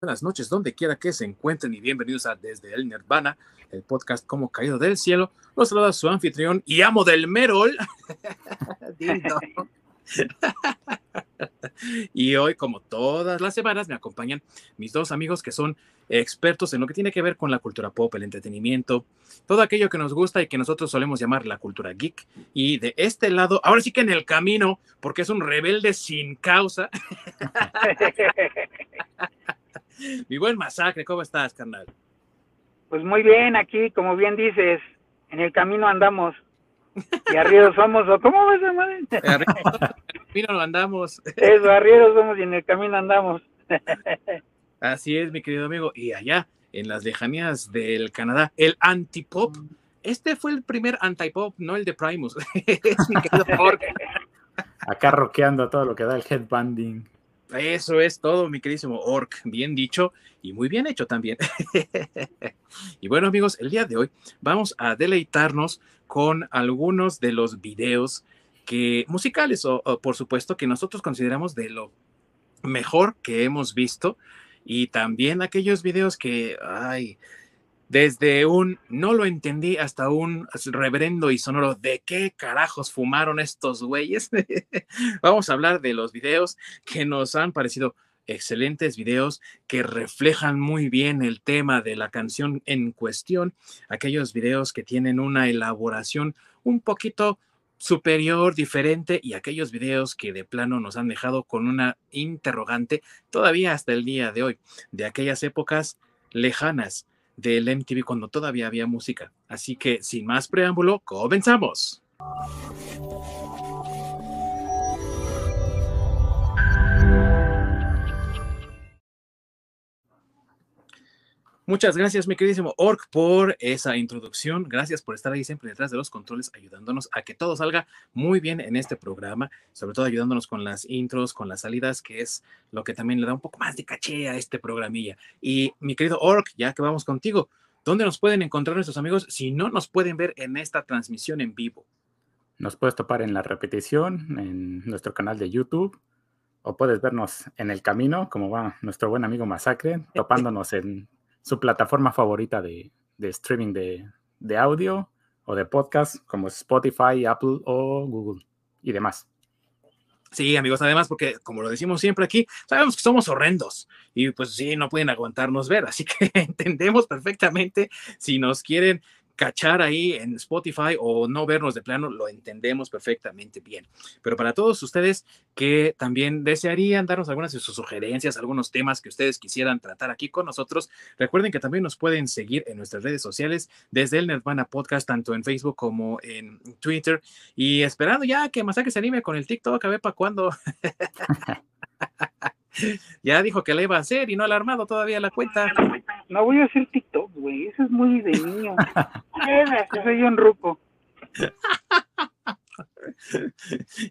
buenas noches, donde quiera que se encuentren y bienvenidos a Desde el Nirvana, el podcast como caído del cielo. Los saluda su anfitrión y amo del Merol. y hoy, como todas las semanas, me acompañan mis dos amigos que son expertos en lo que tiene que ver con la cultura pop, el entretenimiento, todo aquello que nos gusta y que nosotros solemos llamar la cultura geek. Y de este lado, ahora sí que en el camino, porque es un rebelde sin causa. Mi buen masacre, ¿cómo estás, carnal? Pues muy bien, aquí, como bien dices, en el camino andamos. Y arrieros somos, ¿o cómo ves, madre? En el camino andamos. Eso, arrieros somos y en el camino andamos. Así es, mi querido amigo. Y allá, en las lejanías del Canadá, el antipop. Este fue el primer antipop, no el de Primus. es mi querido Acá roqueando todo lo que da el headbanding. Eso es todo, mi queridísimo Orc. Bien dicho y muy bien hecho también. y bueno, amigos, el día de hoy vamos a deleitarnos con algunos de los videos que musicales o, por supuesto que nosotros consideramos de lo mejor que hemos visto y también aquellos videos que ay desde un no lo entendí hasta un reverendo y sonoro de qué carajos fumaron estos güeyes. Vamos a hablar de los videos que nos han parecido excelentes videos que reflejan muy bien el tema de la canción en cuestión, aquellos videos que tienen una elaboración un poquito superior, diferente y aquellos videos que de plano nos han dejado con una interrogante todavía hasta el día de hoy, de aquellas épocas lejanas del MTV cuando todavía había música. Así que sin más preámbulo, comenzamos. Muchas gracias, mi queridísimo Orc, por esa introducción. Gracias por estar ahí siempre detrás de los controles, ayudándonos a que todo salga muy bien en este programa, sobre todo ayudándonos con las intros, con las salidas, que es lo que también le da un poco más de caché a este programilla. Y mi querido Orc, ya que vamos contigo, ¿dónde nos pueden encontrar nuestros amigos si no nos pueden ver en esta transmisión en vivo? Nos puedes topar en la repetición en nuestro canal de YouTube o puedes vernos en el camino, como va nuestro buen amigo Masacre, topándonos en su plataforma favorita de, streaming de, audio o de podcast, como Spotify, Apple o Google y demás. Sí, amigos, además, porque como lo decimos siempre aquí, sabemos que somos horrendos y pues sí, no pueden aguantarnos ver, así que entendemos perfectamente si nos quieren cachar ahí en Spotify o no vernos de plano, lo entendemos perfectamente bien. Pero para todos ustedes que también desearían darnos algunas de sus sugerencias, algunos temas que ustedes quisieran tratar aquí con nosotros, recuerden que también nos pueden seguir en nuestras redes sociales desde el Nirvana Podcast, tanto en Facebook como en Twitter. Y esperando ya que Masacre se anime con el TikTok, a ver para cuándo. ya dijo que la iba a hacer y no ha armado todavía la cuenta. No voy a hacer TikTok, Eso es muy de niño. soy un ruco.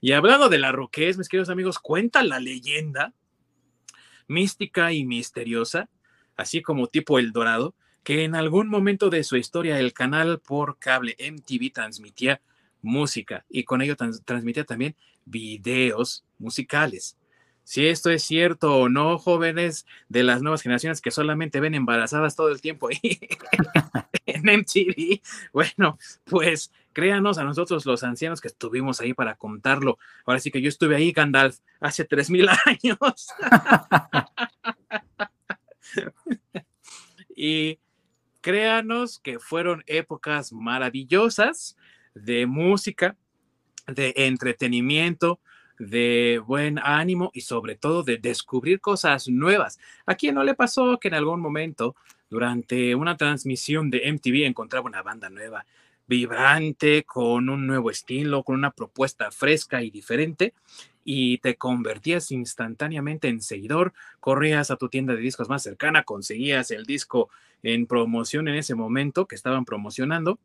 y hablando de la roquez, mis queridos amigos, cuenta la leyenda mística y misteriosa, así como tipo El Dorado, que en algún momento de su historia el canal por cable MTV transmitía música y con ello transmitía también videos musicales. Si esto es cierto o no, jóvenes de las nuevas generaciones que solamente ven embarazadas todo el tiempo en MTV, bueno, pues créanos a nosotros los ancianos que estuvimos ahí para contarlo. Ahora sí que yo estuve ahí, Gandalf, hace tres mil años. y créanos que fueron épocas maravillosas de música, de entretenimiento, de buen ánimo y sobre todo de descubrir cosas nuevas. ¿A quién no le pasó que en algún momento durante una transmisión de MTV encontraba una banda nueva, vibrante, con un nuevo estilo, con una propuesta fresca y diferente? y te convertías instantáneamente en seguidor, corrías a tu tienda de discos más cercana, conseguías el disco en promoción en ese momento que estaban promocionando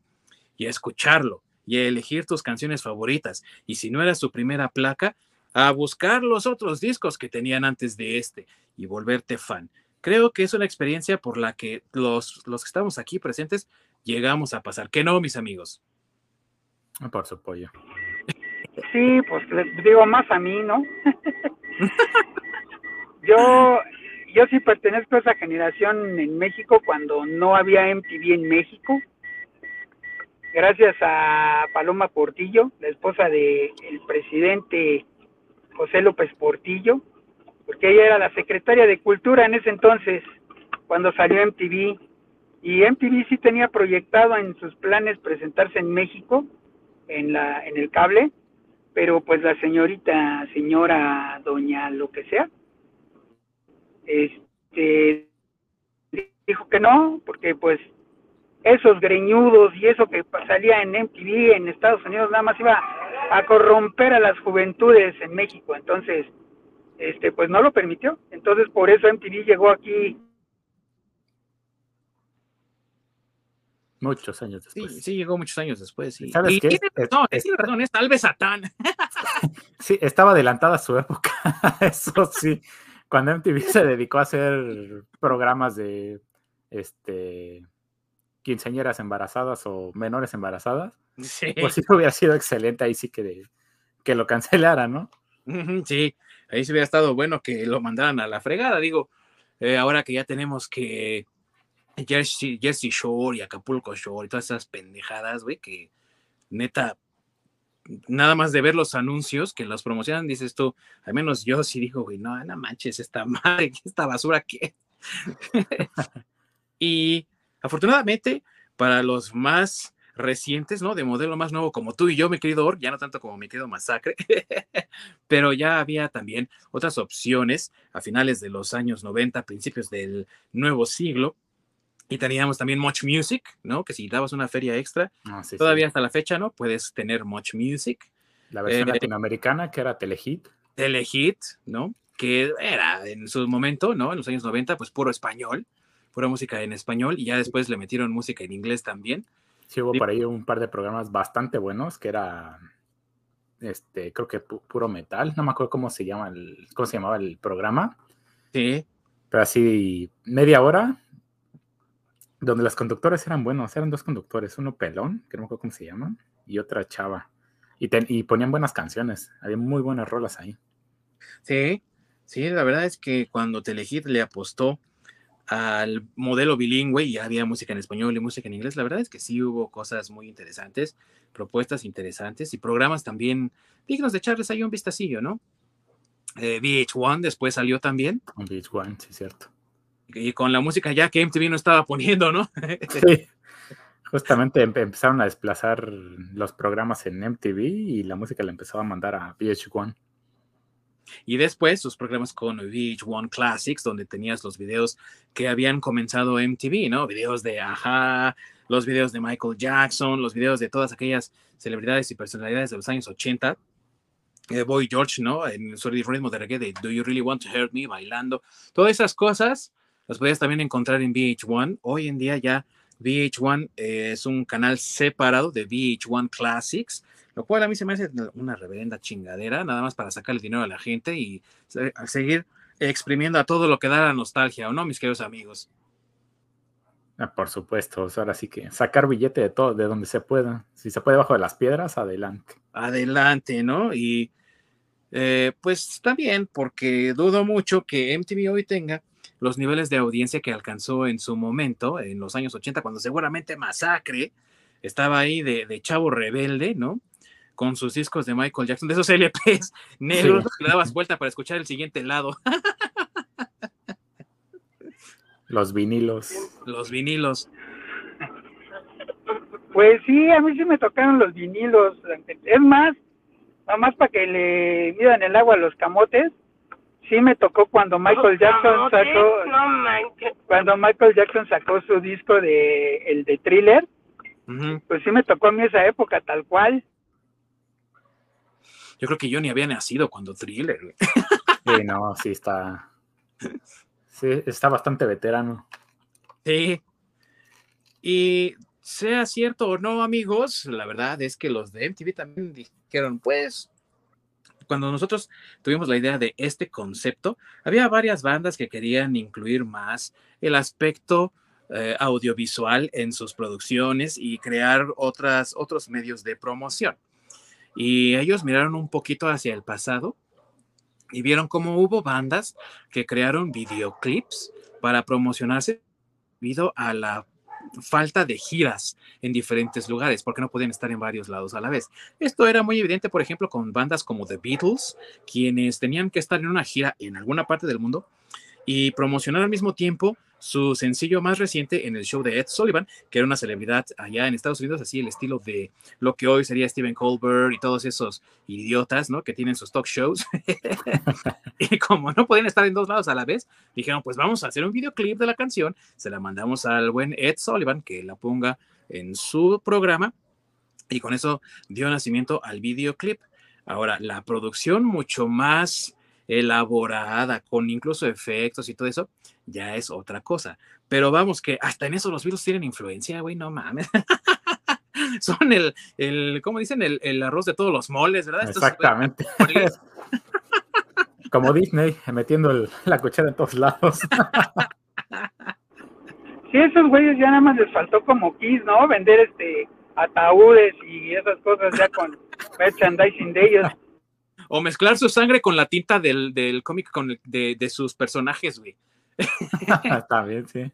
y escucharlo y elegir tus canciones favoritas. Y si no era su primera placa, a buscar los otros discos que tenían antes de este y volverte fan. Creo que es una experiencia por la que los, los que estamos aquí presentes llegamos a pasar. ¿Qué no, mis amigos? Ah, por su pollo. Sí, pues les digo más a mí, ¿no? yo, yo sí pertenezco a esa generación en México cuando no había MTV en México. Gracias a Paloma Portillo, la esposa del el presidente José López Portillo, porque ella era la secretaria de Cultura en ese entonces, cuando salió MTV. Y MTV sí tenía proyectado en sus planes presentarse en México, en, la, en el cable, pero pues la señorita, señora, doña, lo que sea, este, dijo que no, porque pues esos greñudos y eso que salía en MTV en Estados Unidos nada más iba a corromper a las juventudes en México, entonces, este, pues no lo permitió, entonces por eso MTV llegó aquí Muchos años después. Sí, sí, llegó muchos años después. Sí. ¿Sabes y qué? Tiene, Es- no, es- tiene razón, es tal vez Satán. Sí, estaba adelantada a su época, eso sí. Cuando MTV se dedicó a hacer programas de este quinceañeras embarazadas o menores embarazadas, Sí. pues sí hubiera sido excelente ahí sí que, de- que lo cancelara, ¿no? Sí, ahí se hubiera estado bueno que lo mandaran a la fregada. Digo, eh, ahora que ya tenemos que Jersey, Jersey Shore y Acapulco Shore y todas esas pendejadas, güey, que neta, nada más de ver los anuncios que los promocionan, dices tú, al menos yo sí digo, güey, no, no manches, esta madre, esta basura que. y afortunadamente, para los más recientes, ¿no? De modelo más nuevo como tú y yo, mi querido Org, ya no tanto como mi querido Masacre, pero ya había también otras opciones a finales de los años 90, principios del nuevo siglo. Y teníamos también Much Music, ¿no? Que si dabas una feria extra, Ah, sí, sí. todavía hasta la fecha, ¿no? Puedes tener Much Music. La versión eh, latinoamericana que era Telehit. Telehit, ¿no? Que era en su momento, ¿no? En los años 90, pues puro español, pura música en español, y ya después le metieron música en inglés también. Sí hubo por ahí un par de programas bastante buenos que era este, creo que pu- puro metal, no me acuerdo cómo se llama el, cómo se llamaba el programa, Sí, pero así media hora donde los conductores eran buenos, eran dos conductores, uno pelón, que no me acuerdo cómo se llama, y otra chava. Y, ten- y ponían buenas canciones, había muy buenas rolas ahí. sí, sí, la verdad es que cuando Telehit le apostó al modelo bilingüe y había música en español y música en inglés, la verdad es que sí hubo cosas muy interesantes, propuestas interesantes y programas también dignos de echarles ahí un vistacillo, ¿no? Eh, VH1 después salió también, Con Beach One, sí, cierto. y con la música ya que MTV no estaba poniendo, ¿no? Sí. Justamente empe- empezaron a desplazar los programas en MTV y la música la empezó a mandar a VH1. Y después sus programas con VH1 Classics, donde tenías los videos que habían comenzado MTV, ¿no? Videos de Aja, los videos de Michael Jackson, los videos de todas aquellas celebridades y personalidades de los años 80. Eh, Boy George, ¿no? En su ritmo de reggae de Do You Really Want to Hurt Me, bailando. Todas esas cosas las podías también encontrar en VH1. Hoy en día ya VH1 eh, es un canal separado de VH1 Classics, lo cual a mí se me hace una reverenda chingadera, nada más para sacarle dinero a la gente y seguir exprimiendo a todo lo que da la nostalgia, ¿o no, mis queridos amigos? Ah, por supuesto, ahora sí que sacar billete de todo, de donde se pueda. Si se puede bajo de las piedras, adelante. Adelante, ¿no? Y eh, pues también, porque dudo mucho que MTV hoy tenga los niveles de audiencia que alcanzó en su momento, en los años 80, cuando seguramente Masacre estaba ahí de, de chavo rebelde, ¿no? Con sus discos de Michael Jackson, de esos LPs negros, Sí. que le dabas vuelta para escuchar el siguiente lado, Los vinilos. los vinilos. Pues sí, a mí sí me tocaron los vinilos. Es más, nomás para que le midan el agua a los camotes, sí me tocó cuando Michael Jackson sacó, cuando Michael Jackson sacó su disco de el de Thriller, pues sí me tocó a mí esa época tal cual. Yo creo que yo ni había nacido cuando Thriller, güey. Sí, no, sí está. Sí, está bastante veterano. Sí. Y sea cierto o no, amigos, la verdad es que los de MTV también dijeron, pues, cuando nosotros tuvimos la idea de este concepto, había varias bandas que querían incluir más el aspecto eh, audiovisual en sus producciones y crear otras, otros medios de promoción. Y ellos miraron un poquito hacia el pasado y vieron cómo hubo bandas que crearon videoclips para promocionarse debido a la falta de giras en diferentes lugares, porque no podían estar en varios lados a la vez. Esto era muy evidente, por ejemplo, con bandas como The Beatles, quienes tenían que estar en una gira en alguna parte del mundo y promocionar al mismo tiempo su sencillo más reciente en el show de Ed Sullivan, que era una celebridad allá en Estados Unidos, así el estilo de lo que hoy sería Stephen Colbert y todos esos idiotas, ¿no? Que tienen sus talk shows. y como no podían estar en dos lados a la vez, dijeron, pues vamos a hacer un videoclip de la canción, se la mandamos al buen Ed Sullivan, que la ponga en su programa, y con eso dio nacimiento al videoclip. Ahora, la producción mucho más elaborada, con incluso efectos y todo eso, ya es otra cosa. Pero vamos, que hasta en eso los virus tienen influencia, güey, no mames. Son el, el ¿cómo dicen? El, arroz de todos los moles, ¿verdad? Exactamente. Como Disney, metiendo la cuchara en todos lados. sí, esos güeyes ya nada más les faltó como Kiss, ¿no? Vender este ataúdes y esas cosas ya con merchandising de ellos. O mezclar su sangre con la tinta del, del cómic con, de, de sus personajes, güey. Está bien, sí.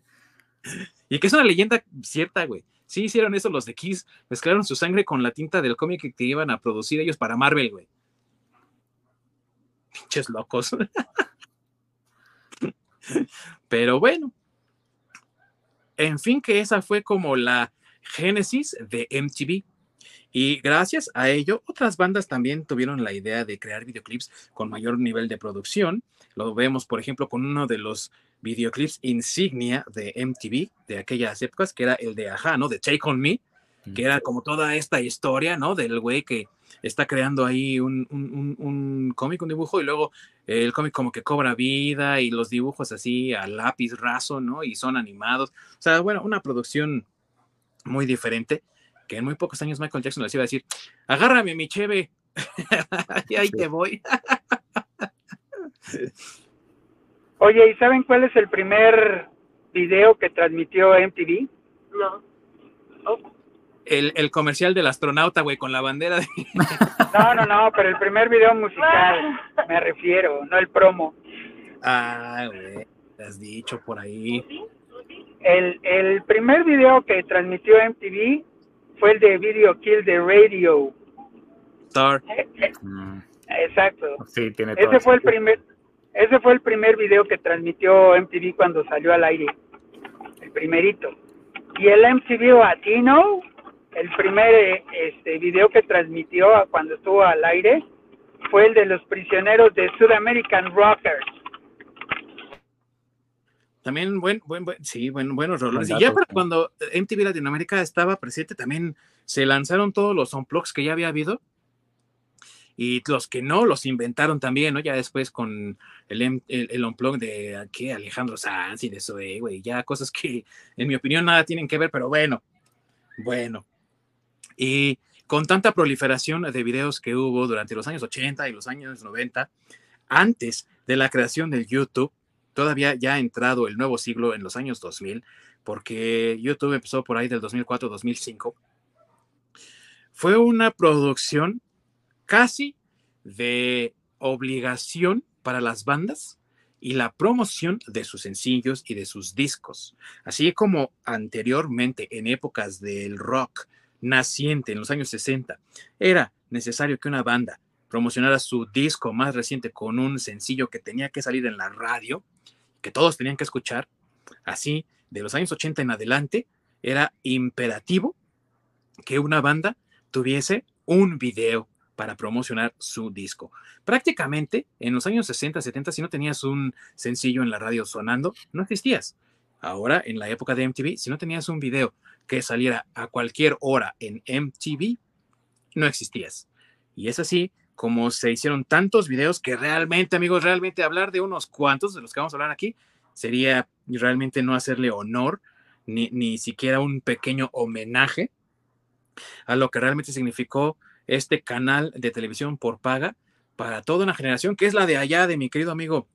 Y que es una leyenda cierta, güey. Sí hicieron eso los de Kiss. Mezclaron su sangre con la tinta del cómic que iban a producir ellos para Marvel, güey. Pinches locos. Pero bueno. En fin, que esa fue como la génesis de MTV. Y gracias a ello, otras bandas también tuvieron la idea de crear videoclips con mayor nivel de producción. Lo vemos, por ejemplo, con uno de los videoclips insignia de MTV de aquellas épocas, que era el de Aja, ¿no? De Take On Me, que era como toda esta historia, ¿no? Del güey que está creando ahí un, un, cómic, un dibujo, y luego el cómic como que cobra vida y los dibujos así a lápiz raso, ¿no? Y son animados. O sea, bueno, una producción muy diferente, que en muy pocos años Michael Jackson les iba a decir, agárrame mi cheve, y ahí te voy. Oye, ¿y saben cuál es el primer video que transmitió MTV? No. El, el, comercial del astronauta, güey, con la bandera de... No, no, no, pero el primer video musical, me refiero, no el promo. Ah, güey, te has dicho por ahí. El, el primer video que transmitió MTV fue el de Video Kill the Radio. Star. Eh, eh, mm. Exacto. Sí, tiene Ese fue el primer ese fue el primer video que transmitió MTV cuando salió al aire, el primerito. Y el MTV Latino, el primer este, video que transmitió cuando estuvo al aire, fue el de los prisioneros de South American Rockers. También buen, buen, sí, buen, buenos roles. Y ya para cuando MTV Latinoamérica estaba presente, también se lanzaron todos los unplugs que ya había habido y los que no los inventaron también, ¿no? Ya después con el, el, el unplug de ¿qué? Alejandro Sanz y de eso, eh, güey, ya cosas que en mi opinión nada tienen que ver, pero bueno, bueno. Y con tanta proliferación de videos que hubo durante los años 80 y los años 90, antes de la creación del YouTube, todavía ya ha entrado el nuevo siglo en los años 2000, porque YouTube empezó por ahí del 2004-2005, fue una producción casi de obligación para las bandas y la promoción de sus sencillos y de sus discos. Así como anteriormente en épocas del rock naciente en los años 60, era necesario que una banda promocionara su disco más reciente con un sencillo que tenía que salir en la radio, que todos tenían que escuchar. Así, de los años 80 en adelante, era imperativo que una banda tuviese un video para promocionar su disco. Prácticamente en los años 60, 70, si no tenías un sencillo en la radio sonando, no existías. Ahora, en la época de MTV, si no tenías un video que saliera a cualquier hora en MTV, no existías. Y es así como se hicieron tantos videos que realmente, amigos, realmente hablar de unos cuantos de los que vamos a hablar aquí sería realmente no hacerle honor, ni, ni siquiera un pequeño homenaje a lo que realmente significó este canal de televisión por paga para toda una generación, que es la de allá de mi querido amigo,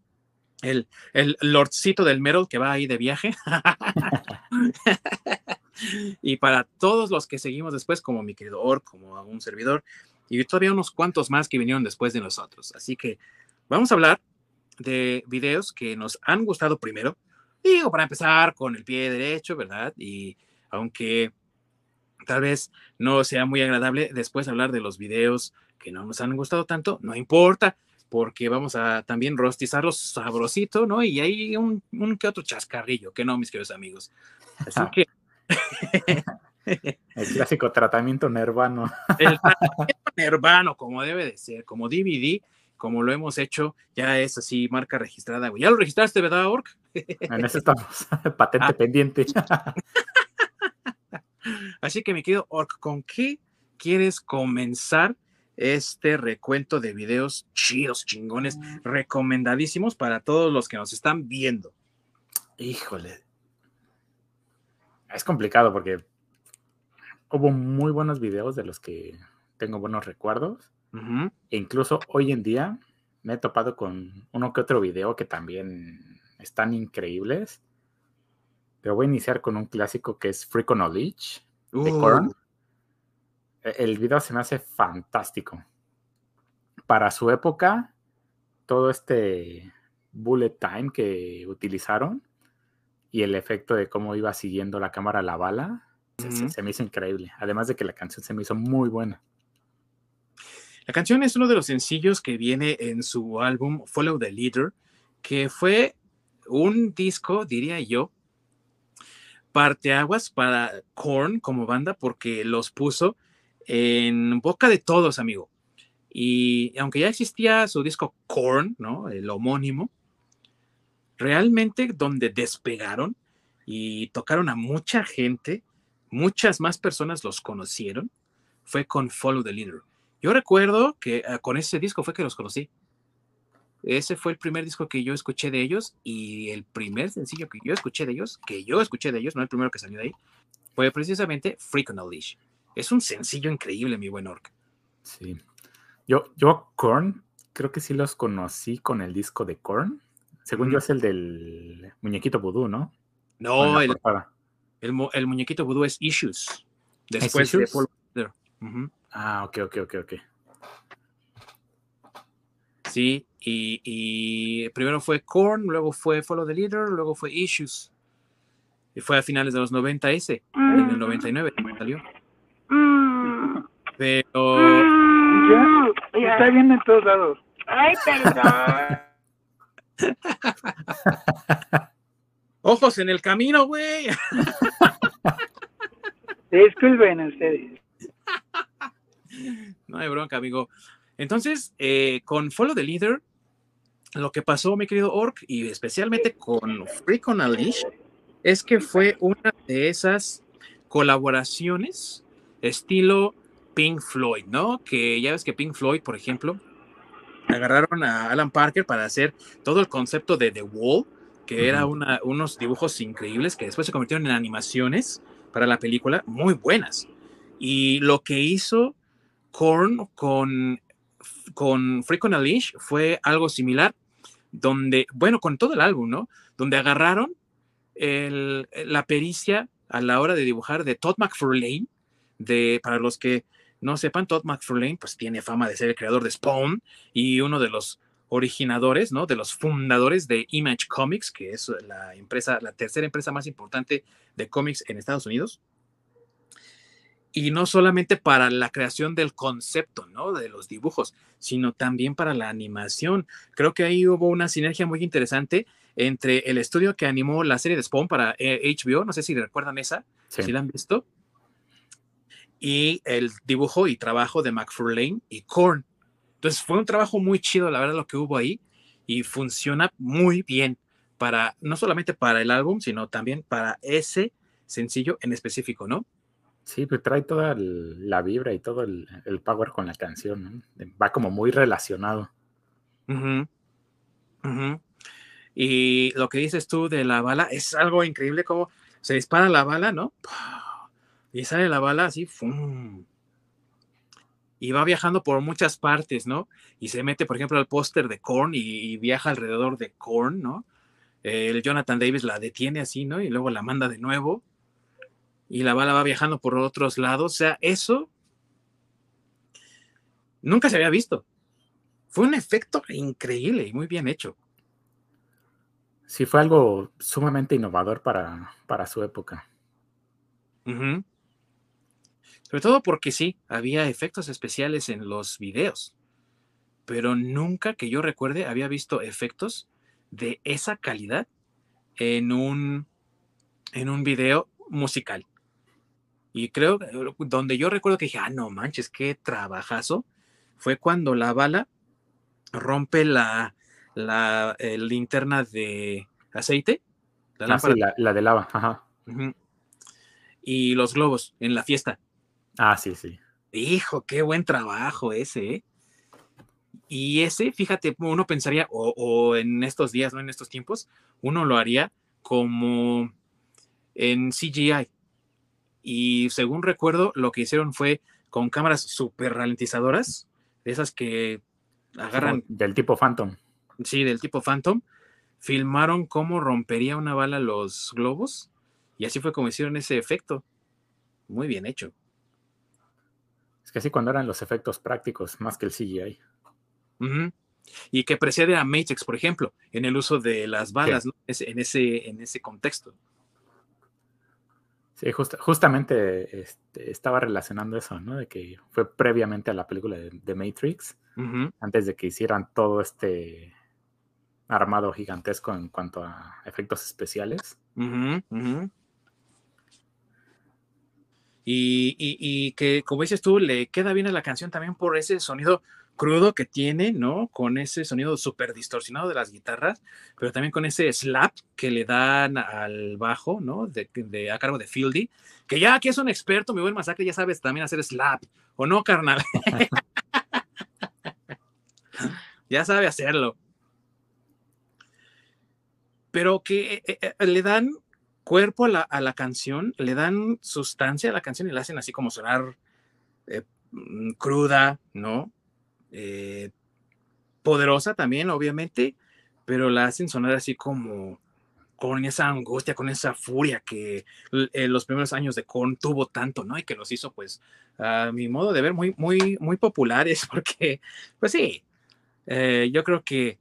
el, el lordcito del Merrill que va ahí de viaje. y para todos los que seguimos después, como mi querido Or, como un servidor, y todavía unos cuantos más que vinieron después de nosotros. Así que vamos a hablar de videos que nos han gustado primero. Digo, para empezar con el pie derecho, ¿verdad? Y aunque tal vez no sea muy agradable después hablar de los videos que no nos han gustado tanto, no importa, porque vamos a también rostizarlos sabrosito, ¿no? Y hay un, un que otro chascarrillo, que no, mis queridos amigos. Así que... el clásico tratamiento nervano. el tratamiento nervano, como debe de ser, como DVD, como lo hemos hecho, ya es así, marca registrada, Ya lo registraste, ¿verdad, Orc? En eso estamos, patente ah. pendiente. Así que, mi querido Orc, ¿con qué quieres comenzar este recuento de videos chidos, chingones, recomendadísimos para todos los que nos están viendo? Híjole. Es complicado porque hubo muy buenos videos de los que tengo buenos recuerdos. E incluso hoy en día me he topado con uno que otro video que también están increíbles. Pero voy a iniciar con un clásico que es Freak Knowledge de uh. e, El video se me hace fantástico. Para su época, todo este bullet time que utilizaron y el efecto de cómo iba siguiendo la cámara la bala, se me hizo increíble. Además de que la canción se me hizo muy buena. La canción es uno de los sencillos que viene en su álbum Follow the Leader, que fue un disco, diría yo, parteaguas para Korn como banda, porque los puso en boca de todos, amigo. Y aunque ya existía su disco Korn, ¿no? El homónimo, realmente donde despegaron y tocaron a mucha gente, muchas más personas los conocieron, fue con Follow the Leader. Yo recuerdo que ah, con ese disco fue que los conocí. Ese fue el primer disco que yo escuché de ellos y el primer sencillo que yo escuché de ellos, que yo escuché de ellos, no el primero que salió de ahí, fue precisamente Freak on a Leash. Es un sencillo increíble, mi buen Orc. Sí. Yo, yo Korn, creo que sí los conocí con el disco de Korn. Según yo es el del muñequito vudú, ¿no? No, el, el, muñequito vudú es Issues. Después de Ah, ok, ok, ok, ok. Sí, y, primero fue Korn, luego fue Follow the Leader, luego fue Issues. Y fue a finales de los 90 ese, en el 99 salió. Pero... Ya, está bien en todos lados. Ay, perdón. Ojos en el camino, güey. Disculpen ustedes. no hay bronca, amigo. Entonces, eh, con Follow the Leader, lo que pasó, mi querido Orc, y especialmente con Freak on a Leash, es que fue una de esas colaboraciones estilo Pink Floyd, ¿no? Que ya ves que Pink Floyd, por ejemplo, agarraron a Alan Parker para hacer todo el concepto de The Wall, que era unos dibujos increíbles que después se convirtieron en animaciones para la película muy buenas. Y lo que hizo Korn con, con Freak on a Leash fue algo similar, donde, bueno, con todo el álbum, ¿no? Donde agarraron la pericia a la hora de dibujar de Todd McFarlane, de, para los que no sepan, Todd McFarlane pues tiene fama de ser el creador de Spawn y uno de los originadores, ¿no? De los fundadores de Image Comics, que es la empresa, la tercera empresa más importante de cómics en Estados Unidos y no solamente para la creación del concepto, ¿no? De los dibujos, sino también para la animación. Creo que ahí hubo una sinergia muy interesante entre el estudio que animó la serie de Spawn para HBO, eh, no sé si recuerdan esa, si la han visto, y el dibujo y trabajo de McFarlane y Korn. Entonces fue un trabajo muy chido, la verdad, lo que hubo ahí, y funciona muy bien para, no solamente para el álbum, sino también para ese sencillo en específico, ¿no? Sí, pues trae toda la vibra y todo el, power con la canción, ¿no? Va como muy relacionado. Y lo que dices tú de la bala es algo increíble como se dispara la bala, ¿no? Y sale la bala así, ¡fum! Y va viajando por muchas partes, ¿no? Y se mete, por ejemplo, al póster de Korn y, viaja alrededor de Korn, ¿no? El Jonathan Davis la detiene así, ¿no? Y luego la manda de nuevo y la bala va viajando por otros lados. O sea, eso nunca se había visto. fue un efecto increíble y muy bien hecho. Sí, fue algo sumamente innovador para, para su época. Ujú. Sobre todo porque sí, había efectos especiales en los videos, pero nunca que yo recuerde había visto efectos de esa calidad en un, en un video musical. Y creo, que donde yo recuerdo que dije, ah, no manches, qué trabajazo, fue cuando la bala rompe la, la eh, linterna de aceite, la Ah, sí, la, la de lava, ajá. y los globos en la fiesta. Ah, sí, sí. Hijo, qué buen trabajo ese, ¿eh? Y ese, fíjate, uno pensaría, o, o en estos días, ¿no? En estos tiempos, uno lo haría como en CGI. Y según recuerdo, lo que hicieron fue con cámaras súper ralentizadoras, de esas que agarran, Como Del tipo Phantom. sí, del tipo Phantom, filmaron cómo rompería una bala los globos, y así fue como hicieron ese efecto. Muy bien hecho. Que sí, cuando eran los efectos prácticos, más que el CGI. Y que precede a Matrix, por ejemplo, en el uso de las balas, ¿no? En, ese, en ese contexto. Sí, justa- justamente este, estaba relacionando eso, ¿no? De que fue previamente a la película de, de Matrix, antes de que hicieran todo este armado gigantesco en cuanto a efectos especiales. ujú, ujú. Y, que, como dices tú, le queda bien a la canción también por ese sonido crudo que tiene, ¿no? Con ese sonido súper distorsionado de las guitarras, pero también con ese slap que le dan al bajo, ¿no? De, de- a cargo de Fieldy, que ya que es un experto, mi buen masacre, ya sabes también hacer slap, ¿o no, carnal? ya sabe hacerlo. Pero que eh, eh, le dan cuerpo a la, a la canción, le dan sustancia a la canción y la hacen así como sonar eh, mm, cruda, ¿no? Eh, poderosa también, obviamente, pero la hacen sonar así como con esa angustia, con esa furia que en los primeros años de Korn tuvo tanto, ¿no? Y que los hizo, pues, a mi modo de ver, muy, muy, muy populares, porque, pues sí, eh, yo creo que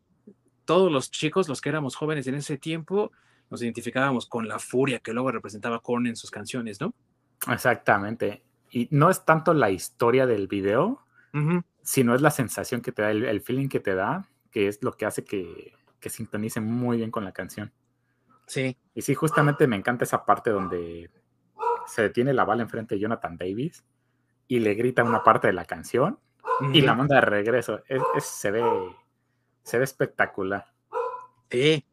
todos los chicos, los que éramos jóvenes en ese tiempo, nos identificábamos con la furia que luego representaba Korn en sus canciones, ¿no? Exactamente. Y no es tanto la historia del video, sino es la sensación que te da, el, el feeling que te da, que es lo que hace que, que sintonice muy bien con la canción. Sí, Y sí, justamente me encanta esa parte donde se detiene la bala enfrente de Jonathan Davis y le grita una parte de la canción y la manda de regreso. Es- es- se, ve, se ve espectacular. sí,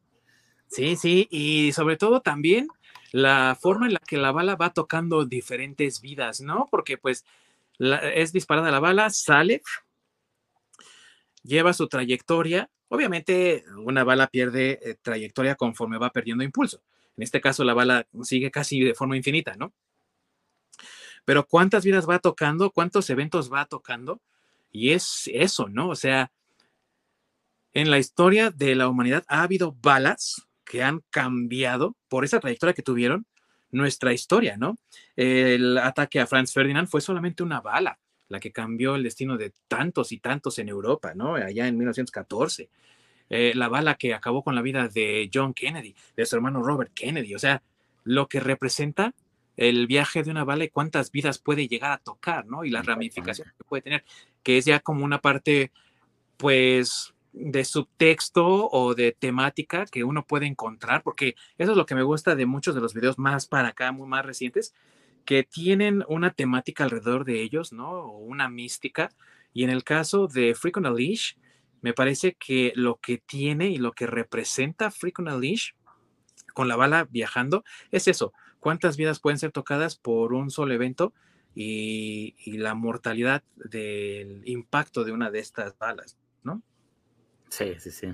sí, sí, y sobre todo también la forma en la que la bala va tocando diferentes vidas, ¿no? Porque pues es disparada la bala, sale, lleva su trayectoria. Obviamente, una bala pierde eh, trayectoria conforme va perdiendo impulso. En este caso, la bala sigue casi de forma infinita, ¿no? Pero ¿cuántas vidas va tocando? ¿Cuántos eventos va tocando? Y es eso, ¿no? O sea, en la historia de la humanidad ha habido balas que han cambiado por esa trayectoria que tuvieron nuestra historia, ¿no? El ataque a Franz Ferdinand fue solamente una bala la que cambió el destino de tantos y tantos en Europa, ¿no? Allá en 1914. Eh, la bala que acabó con la vida de John Kennedy, de su hermano Robert Kennedy, o sea, lo que representa el viaje de una bala y cuántas vidas puede llegar a tocar, ¿no? Y las ramificaciones que puede tener, que es ya como una parte, pues, de subtexto o de temática que uno puede encontrar, porque eso es lo que me gusta de muchos de los videos más para acá, muy más recientes, que tienen una temática alrededor de ellos, ¿no? O una mística. Y en el caso de Freak on a Leash, me parece que lo que tiene y lo que representa Freak on a Leash con la bala viajando es eso. ¿Cuántas vidas pueden ser tocadas por un solo evento? Y, la mortalidad del impacto de una de estas balas. Sí, sí, sí.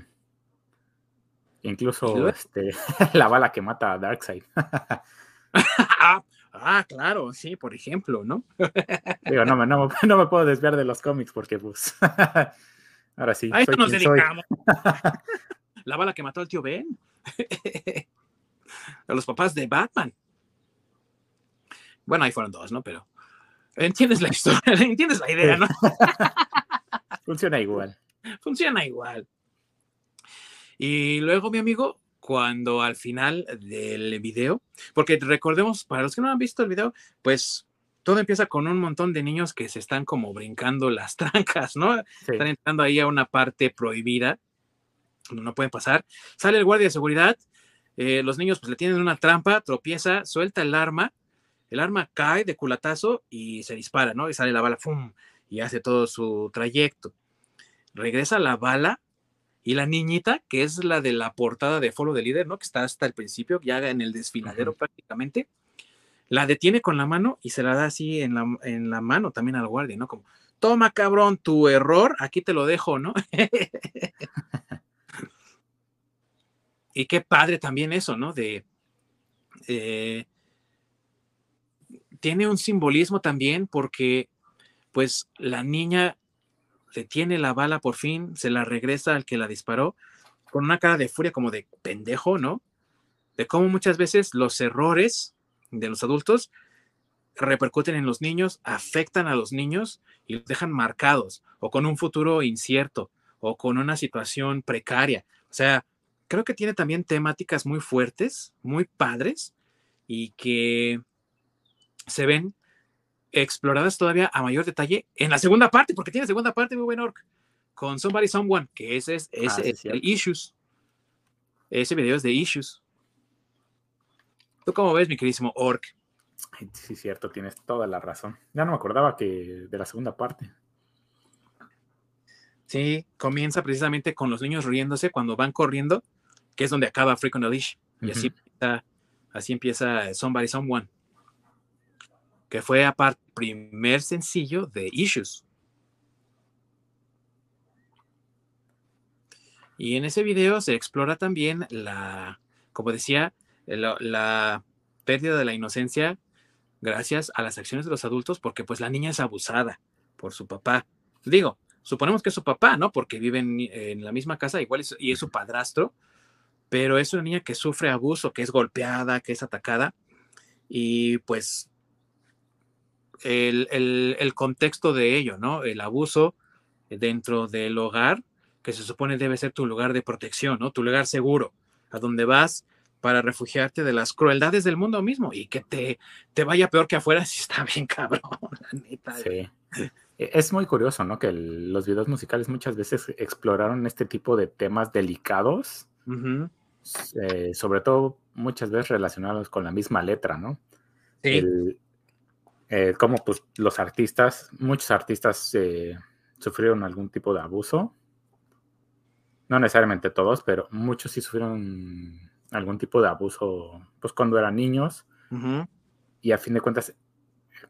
Incluso este, la bala que mata a Darkseid. ah, ah, claro, sí, por ejemplo, ¿no? Digo, no, me- no, me- no me puedo desviar de los cómics porque, pues, ahora sí, A esto nos dedicamos. La bala que mató al tío Ben. a los papás de Batman. Bueno, ahí fueron dos, ¿no? Pero entiendes la historia, entiendes la idea, ¿no? Funciona igual. Funciona igual. Y luego, mi amigo, cuando al final del video, porque recordemos, para los que no han visto el video, pues todo empieza con un montón de niños que se están como brincando las trancas, ¿no? Están entrando ahí a una parte prohibida, donde no pueden pasar. Sale el guardia de seguridad, eh, los niños pues le tienen una trampa, tropieza, suelta el arma, el arma cae de culatazo y se dispara, ¿no? Y sale la bala, ¡fum! Y hace todo su trayecto. Regresa la bala y la niñita, que es la de la portada de Follow the Líder, ¿no? Que está hasta el principio, ya en el desfiladero prácticamente, la detiene con la mano y se la da así en la, en la mano también al guardia, ¿no? Como, toma cabrón, tu error, aquí te lo dejo, ¿no? y qué padre también eso, ¿no? De... Eh, tiene un simbolismo también porque pues la niña tiene la bala por fin, se la regresa al que la disparó, con una cara de furia como de pendejo, ¿no? De cómo muchas veces los errores de los adultos repercuten en los niños, afectan a los niños y los dejan marcados o con un futuro incierto o con una situación precaria. O sea, creo que tiene también temáticas muy fuertes, muy padres y que se ven exploradas todavía a mayor detalle en la segunda parte, porque tiene segunda parte muy buen orc, con Somebody Someone, que ese es, ese ah, es el Issues. Ese video es de Issues. ¿Tú cómo ves, mi queridísimo orc? Sí, cierto, tienes toda la razón. Ya no me acordaba que de la segunda parte. Sí, comienza precisamente con los niños riéndose cuando van corriendo, que es donde acaba Freak on the Leash. Y así, así empieza Somebody Someone que fue aparte primer sencillo de Issues. Y en ese video se explora también la, como decía, la, pérdida de la inocencia gracias a las acciones de los adultos, porque pues la niña es abusada por su papá. Digo, suponemos que es su papá, ¿no? Porque viven en la misma casa, igual y es su padrastro, pero es una niña que sufre abuso, que es golpeada, que es atacada, y pues el, contexto de ello, ¿no? El abuso dentro del hogar, que se supone debe ser tu lugar de protección, ¿no? Tu lugar seguro, a donde vas para refugiarte de las crueldades del mundo mismo y que te, te vaya peor que afuera si está bien cabrón, la neta. Sí. E, es muy curioso, ¿no? Que los videos musicales muchas veces exploraron este tipo de temas delicados, eh, sobre todo muchas veces relacionados con la misma letra, ¿no? Sí. Eh, como pues los artistas, muchos artistas eh, sufrieron algún tipo de abuso. No necesariamente todos, pero muchos sí sufrieron algún tipo de abuso pues cuando eran niños. Y a fin de cuentas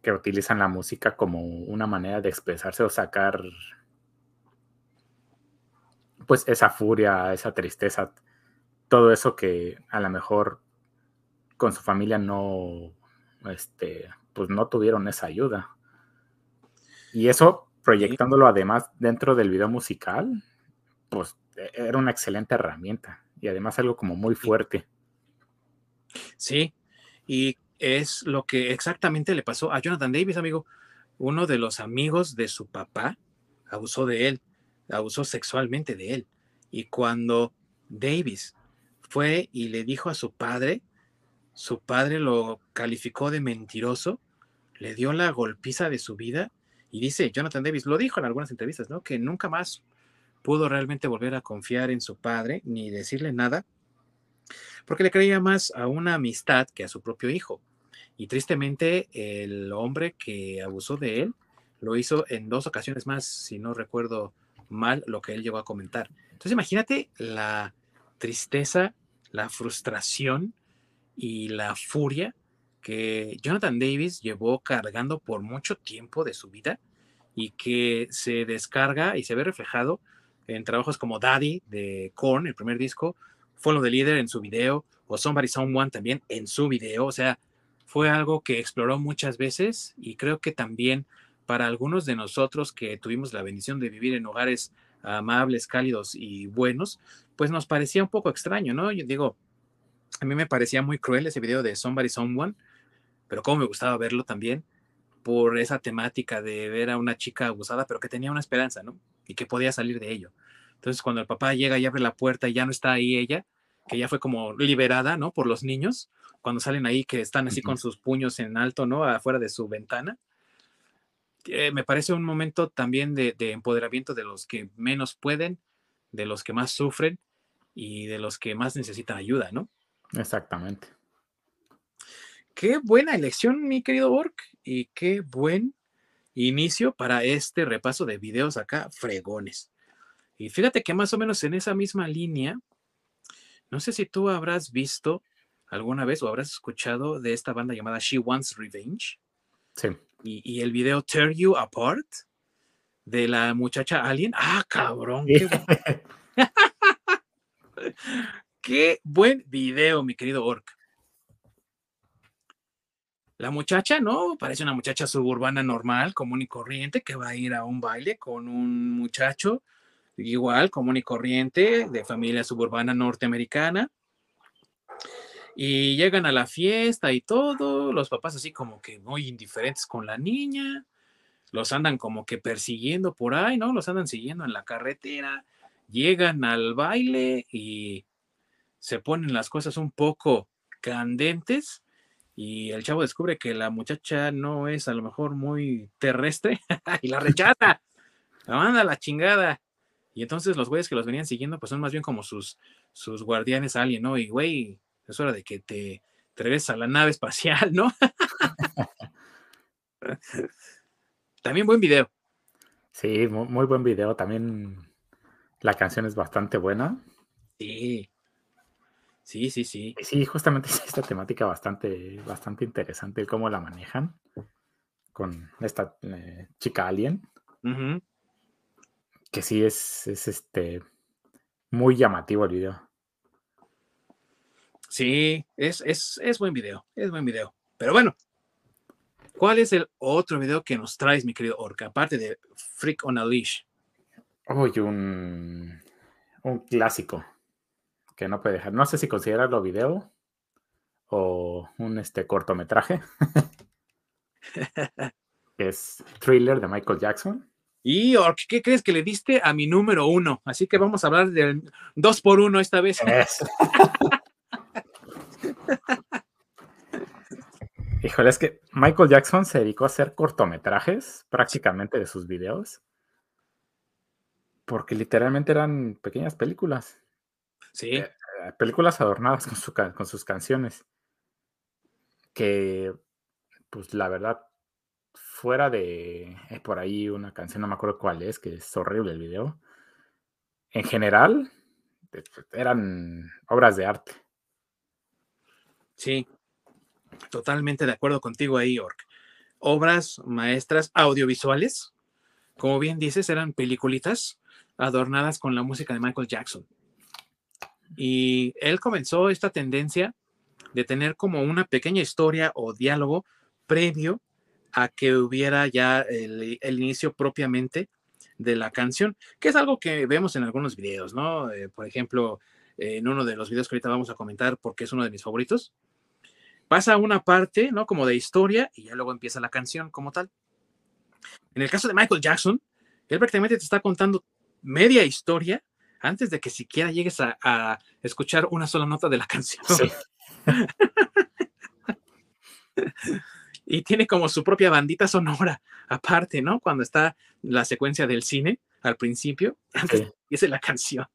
que utilizan la música como una manera de expresarse o sacar pues esa furia, esa tristeza, todo eso que a lo mejor con su familia no este pues no tuvieron esa ayuda. Y eso, proyectándolo además dentro del video musical, pues e, era una excelente herramienta y además algo como muy fuerte. Sí, y es lo que exactamente le pasó a Jonathan Davis, amigo. Uno de los amigos de su papá abusó de él, abusó sexualmente de él. Y cuando Davis fue y le dijo a su padre, su padre lo calificó de mentiroso le dio la golpiza de su vida y dice, Jonathan Davis lo dijo en algunas entrevistas, ¿no? Que nunca más pudo realmente volver a confiar en su padre ni decirle nada, porque le creía más a una amistad que a su propio hijo. Y tristemente el hombre que abusó de él lo hizo en dos ocasiones más, si no recuerdo mal lo que él llegó a comentar. Entonces imagínate la tristeza, la frustración y la furia que Jonathan Davis llevó cargando por mucho tiempo de su vida y que se descarga y se ve reflejado en trabajos como Daddy de Korn, el primer disco, Follow the Leader en su video, o Somebody Someone también en su video. O sea, fue algo que exploró muchas veces y creo que también para algunos de nosotros que tuvimos la bendición de vivir en hogares amables, cálidos y buenos, pues nos parecía un poco extraño, ¿no? Yo digo, a mí me parecía muy cruel ese video de Somebody Someone, pero cómo me gustaba verlo también por esa temática de ver a una chica abusada, pero que tenía una esperanza, ¿no? Y que podía salir de ello. Entonces, cuando el papá llega y abre la puerta y ya no está ahí ella, que ya fue como liberada, ¿no? Por los niños, cuando salen ahí que están así con sus puños en alto, ¿no? Afuera de su ventana. Eh, me parece un momento también de, de, empoderamiento de los que menos pueden, de los que más sufren y de los que más necesitan ayuda, ¿no? Exactamente. Qué buena elección, mi querido Ork, y qué buen inicio para este repaso de videos acá, fregones. Y fíjate que más o menos en esa misma línea, no sé si tú habrás visto alguna vez o habrás escuchado de esta banda llamada She Wants Revenge. Sí. Y, y el video Tear You Apart de la muchacha Alien. Ah, cabrón. Qué, qué buen video, mi querido Orc. La muchacha, ¿no? Parece una muchacha suburbana normal, común y corriente, que va a ir a un baile con un muchacho igual, común y corriente, de familia suburbana norteamericana. Y llegan a la fiesta y todo, los papás así como que muy indiferentes con la niña, los andan como que persiguiendo por ahí, ¿no? Los andan siguiendo en la carretera, llegan al baile y se ponen las cosas un poco candentes y el chavo descubre que la muchacha no es a lo mejor muy terrestre y la rechaza, la manda a la chingada. Y entonces los güeyes que los venían siguiendo, pues son más bien como sus, sus guardianes alien, ¿no? Y güey, es hora de que te, te regreses a la nave espacial, ¿no? También buen video. Sí, muy, muy, buen video. También la canción es bastante buena. Sí. Sí, sí, sí. Y sí, justamente es esta temática bastante, bastante interesante, el cómo la manejan con esta eh, chica alien. Uh -huh que sí es, es este muy llamativo el video. Sí, es, es, es buen video, es buen video. Pero bueno, ¿cuál es el otro video que nos traes, mi querido Orca, aparte de Freak on a Leash? Uy, un, un clásico que no puede dejar. No sé si considerarlo video o un este, cortometraje. es Thriller de Michael Jackson. Y Ork, ¿qué crees que le diste a mi número uno? Así que vamos a hablar del dos por uno esta vez. Híjole, es que Michael Jackson se dedicó a hacer cortometrajes prácticamente de sus videos. Porque literalmente eran pequeñas películas. Sí. Eh, películas adornadas con, su, con sus canciones. Que, pues la verdad, fuera de eh, por ahí una canción, no me acuerdo cuál es, que es horrible el video. En general, eran obras de arte. Sí, totalmente de acuerdo contigo ahí, Ork. Obras maestras audiovisuales, como bien dices, eran peliculitas adornadas con la música de Michael Jackson. Y él comenzó esta tendencia de tener como una pequeña historia o diálogo previo a que hubiera ya el, inicio propiamente de la canción, que es algo que vemos en algunos videos, ¿no? Eh, por ejemplo, en uno de los videos que ahorita vamos a comentar porque es uno de mis favoritos, pasa una parte, ¿no? Como de historia y ya luego empieza la canción como tal. En el caso de Michael Jackson, él prácticamente te está contando media historia antes de que siquiera llegues a, a escuchar una sola nota de la canción. Sí. y tiene como su propia bandita sonora aparte, ¿no? Cuando está la secuencia del cine al principio, antes sí. dice la canción.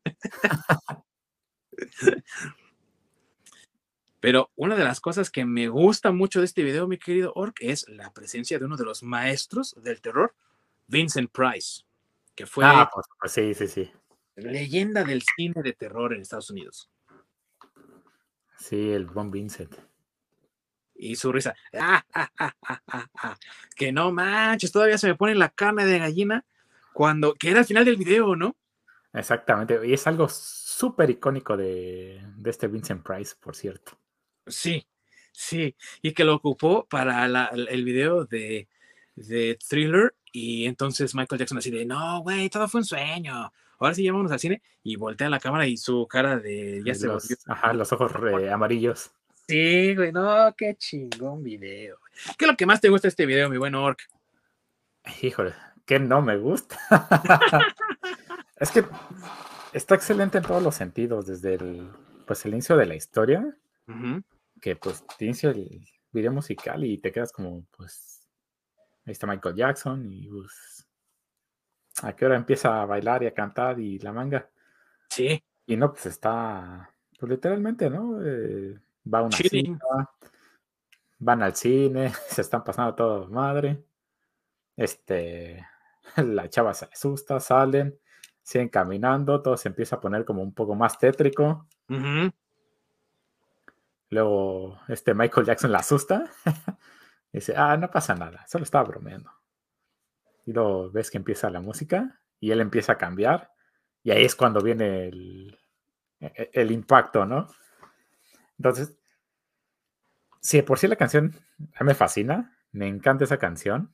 Pero una de las cosas que me gusta mucho de este video, mi querido Ork, es la presencia de uno de los maestros del terror, Vincent Price, que fue ah, pues sí, sí, sí. Leyenda del cine de terror en Estados Unidos. Sí, el buen Vincent y su risa. Ah, ah, ah, que no manches, todavía se me pone la carne de gallina cuando, que era el final del video, ¿no? Exactamente, y es algo súper icónico de, de, este Vincent Price, por cierto. Sí, sí, y que lo ocupó para la, el video de, de Thriller, y entonces Michael Jackson así de, no, güey, todo fue un sueño, ahora sí llamamos al cine, y voltea la cámara y su cara de, ya los, se volvió. Ajá, los ojos re, amarillos. Sí, güey, no, qué chingón video. ¿Qué es lo que más te gusta de este video, mi buen Orc? Híjole, que no me gusta. es que está excelente en todos los sentidos, desde el, pues, el inicio de la historia, Ujú. que pues te inicia el video musical y te quedas como, pues, ahí está Michael Jackson y pues, a qué hora empieza a bailar y a cantar y la manga. Sí, Y no, pues está, pues literalmente, ¿no? Eh, va a una cita, van al cine, se están pasando todo madre. Este, la chava se asusta, salen, siguen caminando, todo se empieza a poner como un poco más tétrico. Luego, este Michael Jackson la asusta. Dice, ah, no pasa nada, solo estaba bromeando. Y luego ves que empieza la música y él empieza a cambiar. Y ahí es cuando viene el, e- el impacto, ¿no? Entonces, sí, de por sí la canción me fascina, me encanta esa canción.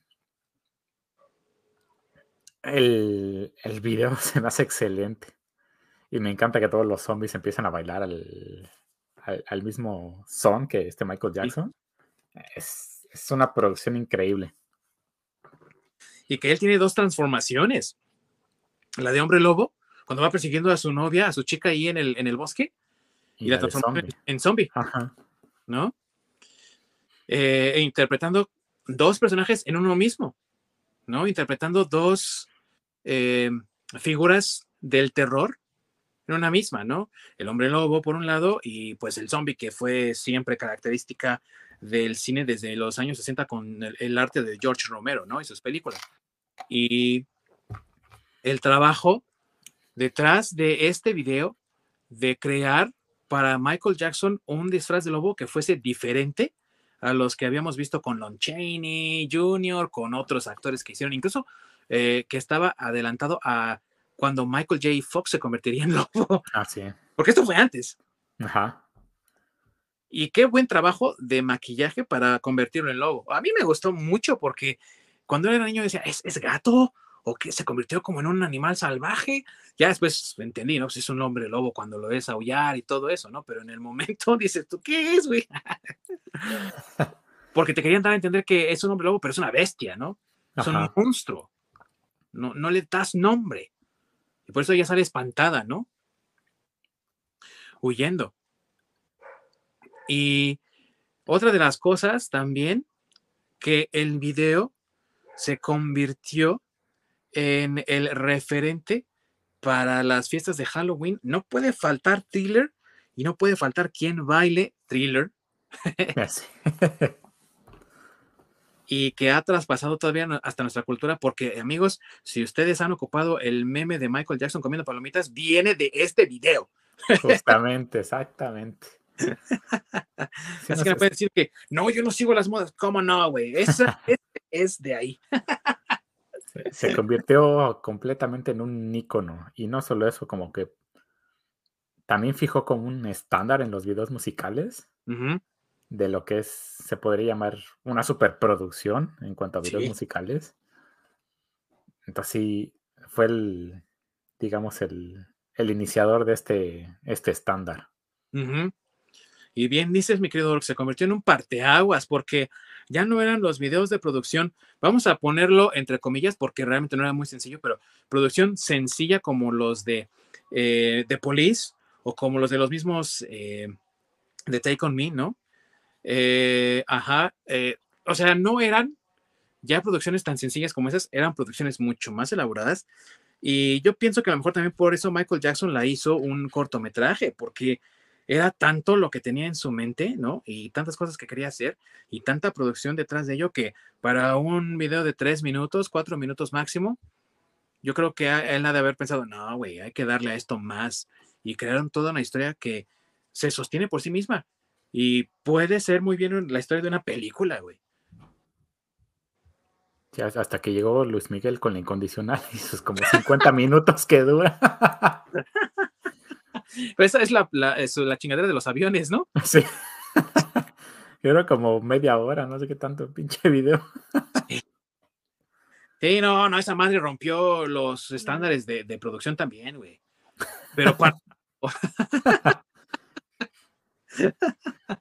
El, el video se me hace excelente. Y me encanta que todos los zombies empiezan a bailar al, al, al mismo son que este Michael Jackson. Es, es una producción increíble. Y que él tiene dos transformaciones. La de hombre lobo, cuando va persiguiendo a su novia, a su chica ahí en el, en el bosque, y, la, transforma zombie. en zombie, Ajá. ¿no? Eh, e interpretando dos personajes en uno mismo, ¿no? Interpretando dos eh, figuras del terror en una misma, ¿no? El hombre lobo por un lado y pues el zombie que fue siempre característica del cine desde los años 60 con el, el arte de George Romero, ¿no? Y sus películas. Y el trabajo detrás de este video de crear para Michael Jackson un disfraz de lobo que fuese diferente a los que habíamos visto con Lon Chaney Jr., con otros actores que hicieron, incluso eh, que estaba adelantado a cuando Michael J. Fox se convertiría en lobo, Ah, sí. porque esto fue antes. Ajá. Y qué buen trabajo de maquillaje para convertirlo en lobo. A mí me gustó mucho porque cuando era niño decía, ¿es, es gato? ¿O que se convirtió como en un animal salvaje? Ya después entendí, ¿no? Pues es un hombre lobo cuando lo ves aullar y todo eso, ¿no? Pero en el momento dices, ¿tú qué es, güey? porque te querían dar a entender que es un hombre lobo, pero es una bestia, ¿no? Es un monstruo. No, no le das nombre. Y por eso ella sale espantada, ¿no? Huyendo. Y otra de las cosas también, que el video se convirtió en el referente para las fiestas de Halloween. No puede faltar thriller y no puede faltar quien baile thriller Sí. y que ha traspasado todavía hasta nuestra cultura, porque amigos, si ustedes han ocupado el meme de Michael Jackson comiendo palomitas, viene de este video. Justamente, exactamente. Sí, Así no que sé, me pueden decir que no, yo no sigo las modas. ¿Cómo no, güey? Esa es, es de ahí. se- convirtió completamente en un ícono. Y no solo eso, como que también fijó como un estándar en los videos musicales de lo que es, se podría llamar una superproducción en cuanto a videos Sí. musicales. Entonces sí, fue el, digamos, el, el iniciador de este, este estándar. ujú. Y bien dices, mi querido se convirtió en un parteaguas porque ya no eran los videos de producción, vamos a ponerlo entre comillas porque realmente no era muy sencillo, pero producción sencilla como los de, eh, de Police o como los de los mismos eh, de Take On Me, ¿no? Eh, ajá, eh, o sea, no eran ya producciones tan sencillas como esas, eran producciones mucho más elaboradas. Y yo pienso que a lo mejor también por eso Michael Jackson la hizo un cortometraje, porque era tanto lo que tenía en su mente, ¿no? Y tantas cosas que quería hacer y tanta producción detrás de ello que para un video de tres minutos, cuatro minutos máximo, yo creo que él ha de haber pensado, no, güey, hay que darle a esto más. Y crearon toda una historia que se sostiene por sí misma. Y puede ser muy bien la historia de una película, güey. Hasta que llegó Luis Miguel con la incondicional y sus como 50 minutos que dura. Pero esa es la, la, es la chingadera de los aviones, ¿no? Sí. Era como media hora, no sé qué tanto pinche video. Sí, no, no, esa madre rompió los estándares de, de producción también, güey. Pero cuando,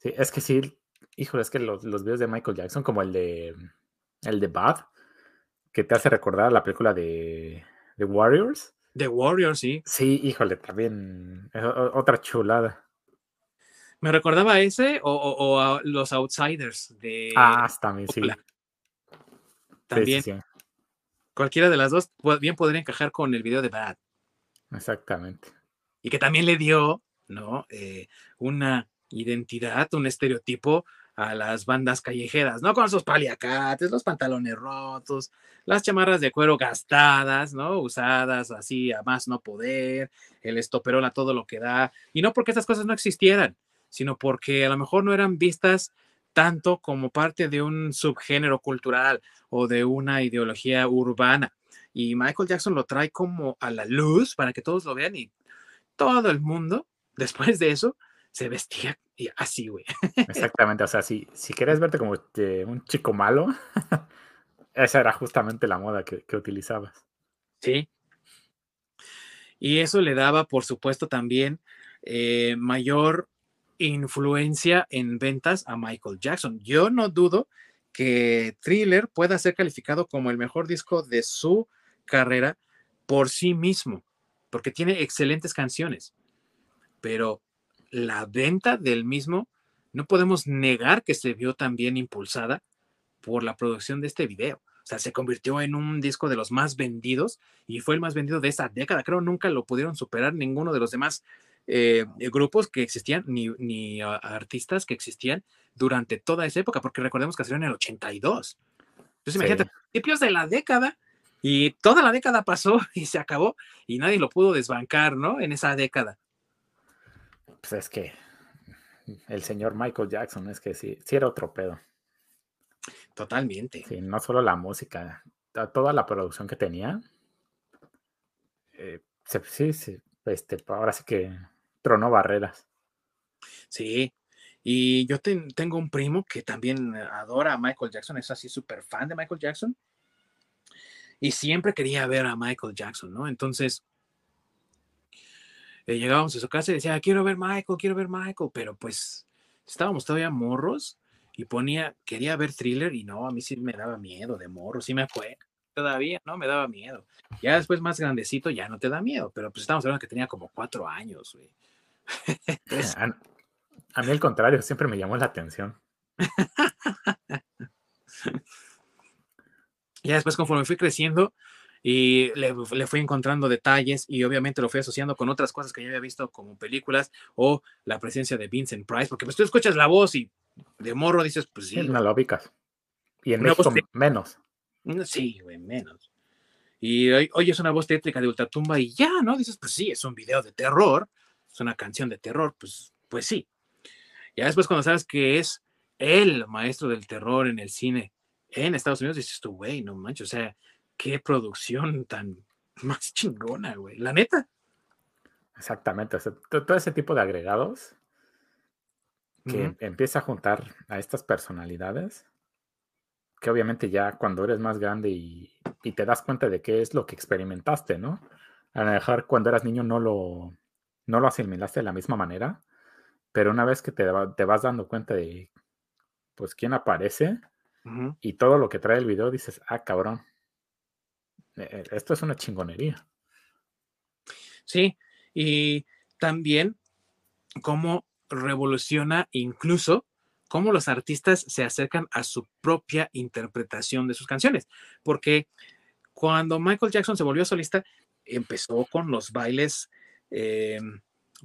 Sí, es que sí, híjole, es que los, los videos de Michael Jackson, como el de el de Bad, que te hace recordar la película de, de Warriors, The Warrior, sí. Sí, híjole, también otra chulada. Me recordaba a ese o, a los Outsiders de. Ah, también, sí. También. Cualquiera de las dos bien podría encajar con el video de Bad. Exactamente. Y que también le dio, ¿no? Eh, una identidad, un estereotipo a las bandas callejeras, ¿no? Con esos paliacates, los pantalones rotos, las chamarras de cuero gastadas, ¿no? Usadas así a más no poder, el estoperol todo lo que da. Y no porque estas cosas no existieran, sino porque a lo mejor no eran vistas tanto como parte de un subgénero cultural o de una ideología urbana. Y Michael Jackson lo trae como a la luz para que todos lo vean y todo el mundo, después de eso, se vestía así, güey. Exactamente, o sea, si, si quieres verte como un chico malo, esa era justamente la moda que, utilizabas. Sí. Y eso le daba, por supuesto, también eh, mayor influencia en ventas a Michael Jackson. Yo no dudo que Thriller pueda ser calificado como el mejor disco de su carrera por sí mismo, porque tiene excelentes canciones, pero la venta del mismo, no podemos negar que se vio también impulsada por la producción de este video. O sea, se convirtió en un disco de los más vendidos y fue el más vendido de esa década. Creo nunca lo pudieron superar ninguno de los demás eh, grupos que existían, ni, ni artistas que existían durante toda esa época, porque recordemos que salió en el 82. Entonces, imagínate, principios de la década y toda la década pasó y se acabó y nadie lo pudo desbancar, ¿no? En esa década. Pues es que el señor Michael Jackson es que sí, sí era otro pedo. Totalmente. Sí, no solo la música, toda la producción que tenía. Eh, sí, sí, este, ahora sí que tronó barreras. Sí, y yo tengo un primo que también adora a Michael Jackson, es así súper fan de Michael Jackson. Y siempre quería ver a Michael Jackson, ¿no? Entonces, eh, llegábamos a su casa y decía, quiero ver Michael, quiero ver Michael, pero pues estábamos todavía morros y ponía, quería ver thriller y no, a mí sí me daba miedo de morro, sí me fue, todavía, ¿no? Me daba miedo. Ya después más grandecito ya no te da miedo, pero pues estamos hablando que tenía como cuatro años, güey. a, mí al contrario, siempre me llamó la atención. ya después conforme fui creciendo, y le, fui encontrando detalles y obviamente lo fui asociando con otras cosas que ya había visto como películas o la presencia de Vincent Price, porque pues tú escuchas la voz y de morro dices, pues sí. No lo ubicas. Y en México menos. Mm, sí, güey, menos. Y hoy, hoy, es una voz tétrica de Ultratumba y ya, ¿no? Dices, pues sí, es un video de terror, es una canción de terror, pues, pues sí. Ya después cuando sabes que es el maestro del terror en el cine en Estados Unidos, dices tú, güey, no manches, o sea, qué producción tan más chingona, güey. La neta. Exactamente. todo ese tipo de agregados que empieza a juntar a estas personalidades, que obviamente ya cuando eres más grande y, te das cuenta de qué es lo que experimentaste, ¿no? A lo mejor cuando eras niño no lo, no lo asimilaste de la misma manera, pero una vez que te, te vas dando cuenta de, pues, quién aparece y todo lo que trae el video, dices, ah, cabrón, esto es una chingonería. Sí, y también cómo revoluciona incluso cómo los artistas se acercan a su propia interpretación de sus canciones, porque cuando Michael Jackson se volvió solista, empezó con los bailes eh,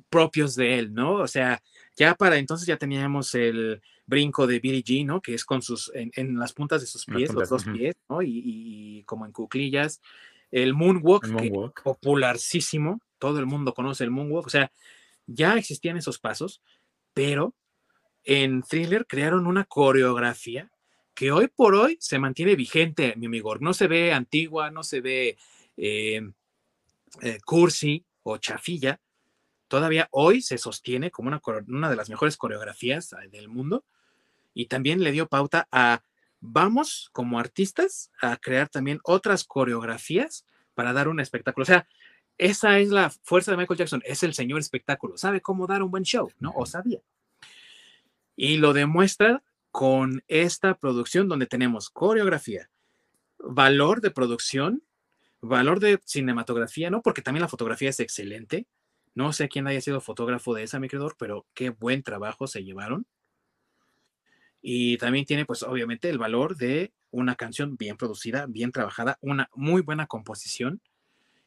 propios de él, ¿no? O sea, ya para entonces ya teníamos el brinco de Billie Jean, ¿no? Que es con sus, en, las puntas de sus pies, los dos pies, ¿no? Y, como en cuclillas. El moonwalk, moonwalk. popularísimo, todo el mundo conoce el moonwalk, o sea, ya existían esos pasos, pero en Thriller crearon una coreografía que hoy por hoy se mantiene vigente, mi amigo. No se ve antigua, no se ve eh, eh, cursi o chafilla, todavía hoy se sostiene como una, una de las mejores coreografías eh, del mundo y también le dio pauta a vamos como artistas a crear también otras coreografías para dar un espectáculo. O sea, esa es la fuerza de Michael Jackson, es el señor espectáculo, sabe cómo dar un buen show, ¿no? O sabía. Y lo demuestra con esta producción donde tenemos coreografía, valor de producción, valor de cinematografía, ¿no? Porque también la fotografía es excelente. No sé quién haya sido fotógrafo de esa, mi pero qué buen trabajo se llevaron. Y también tiene, pues, obviamente, el valor de una canción bien producida, bien trabajada, una muy buena composición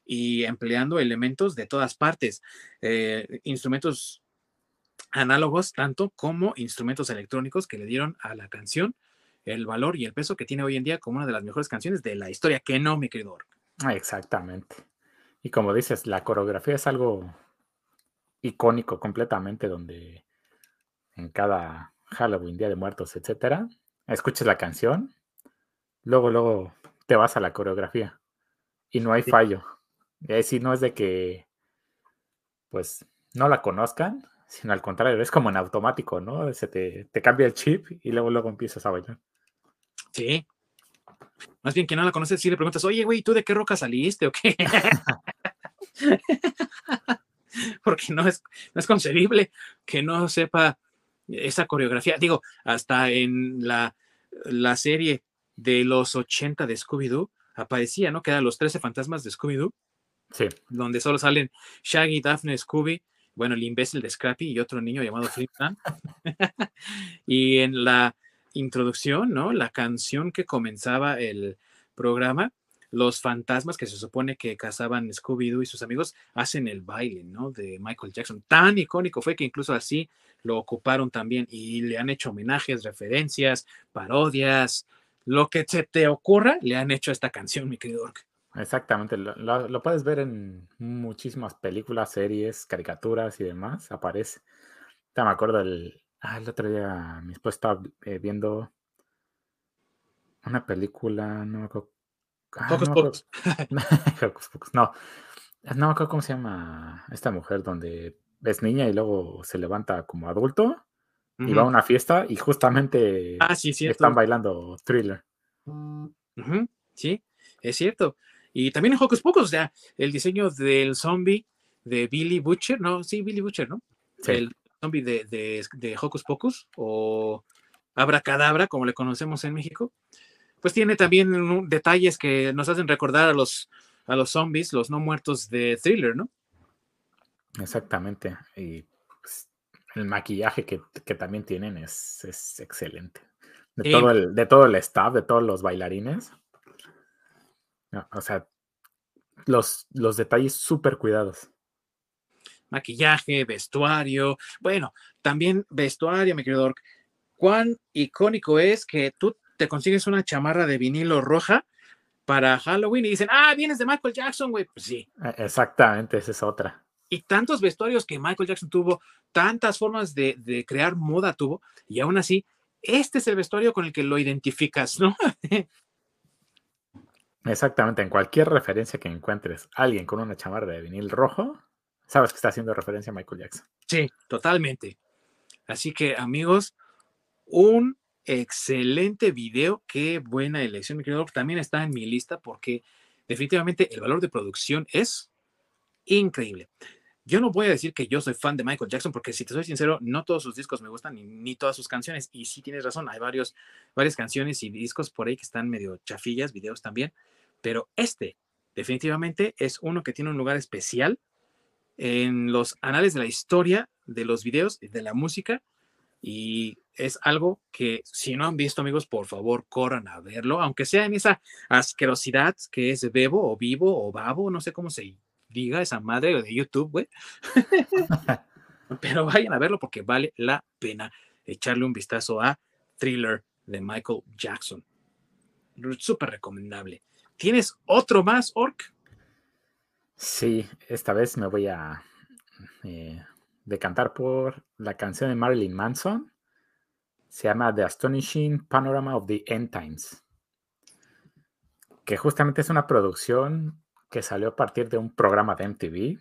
y empleando elementos de todas partes, eh, instrumentos análogos tanto como instrumentos electrónicos que le dieron a la canción el valor y el peso que tiene hoy en día como una de las mejores canciones de la historia, que no, mi querido ah, Exactamente. Y como dices, la coreografía es algo icónico completamente, donde en cada Halloween, Día de Muertos, etcétera, escuches la canción, luego, luego te vas a la coreografía y no hay fallo. Y ahí no es de que, pues, no la conozcan, sino al contrario, es como en automático, ¿no? Se te, te cambia el chip y luego, luego empiezas a bailar. Sí. Más bien que no la conoces, si le preguntas, oye, güey, ¿tú de qué roca saliste o qué? Porque no es, no es concebible que no sepa esa coreografía. Digo, hasta en la, la serie de los 80 de Scooby-Doo aparecía, ¿no? Que eran los 13 fantasmas de Scooby-Doo. Sí. Donde solo salen Shaggy, Daphne, Scooby, bueno, el imbécil de Scrappy y otro niño llamado Flipman. y en la introducción, ¿no? La canción que comenzaba el programa, los fantasmas que se supone que cazaban Scooby-Doo y sus amigos hacen el baile, ¿no? De Michael Jackson. Tan icónico fue que incluso así lo ocuparon también y le han hecho homenajes, referencias, parodias, lo que se te ocurra, le han hecho esta canción, mi querido Ork. Exactamente, lo, puedes ver en muchísimas películas, series, caricaturas y demás, aparece. Ya me acuerdo el, ah, el otro día mi esposa estaba eh, viendo una película, no me acuerdo. Ah, Pocos, pocos. no, no me acuerdo cómo se llama esta mujer donde es niña y luego se levanta como adulto y va a una fiesta y justamente ah, sí, están bailando thriller. Sí, es cierto. Y también en Hocus Pocus, o sea, el diseño del zombie de Billy Butcher, no, sí, Billy Butcher, ¿no? El zombie de, de, de Hocus Pocus o Abracadabra, como le conocemos en México, pues tiene también detalles que nos hacen recordar a los, a los zombies, los no muertos de Thriller, ¿no? Exactamente. Y pues, el maquillaje que, también tienen es, excelente. De, todo el, de todo el staff, de todos los bailarines. O sea, los, los detalles súper cuidados. Maquillaje, vestuario. Bueno, también vestuario, mi querido Cuán icónico es que tú te consigues una chamarra de vinilo roja para Halloween y dicen, ah, vienes de Michael Jackson, güey. Pues sí. E, exactamente, esa es otra. Y tantos vestuarios que Michael Jackson tuvo, tantas formas de, de crear moda tuvo, y aún así, este es el vestuario con el que lo identificas, ¿no? Exactamente, en cualquier referencia que encuentres alguien con una chamarra de vinil rojo, sabes que está haciendo referencia a Michael Jackson. Sí, totalmente. Así que amigos, un excelente video, qué buena elección, mi querido. También está en mi lista porque definitivamente el valor de producción es increíble. Yo no voy a decir que yo soy fan de Michael Jackson porque si te soy sincero, no todos sus discos me gustan ni, todas sus canciones. Y sí tienes razón, hay varios, varias canciones y discos por ahí que están medio chafillas, videos también. Pero este, definitivamente, es uno que tiene un lugar especial en los anales de la historia de los videos de la música. Y es algo que si no han visto, amigos, por favor, corran a verlo, aunque sea en esa asquerosidad que es Bebo o Vivo o Babo, no sé cómo se diga esa madre de YouTube, güey. Pero vayan a verlo porque vale la pena echarle un vistazo a Thriller de Michael Jackson. Súper recomendable. ¿Tienes otro más, Orc? Sí, esta vez me voy a eh, decantar por la canción de Marilyn Manson. Se llama The Astonishing Panorama of the End Times. Que justamente es una producción que salió a partir de un programa de MTV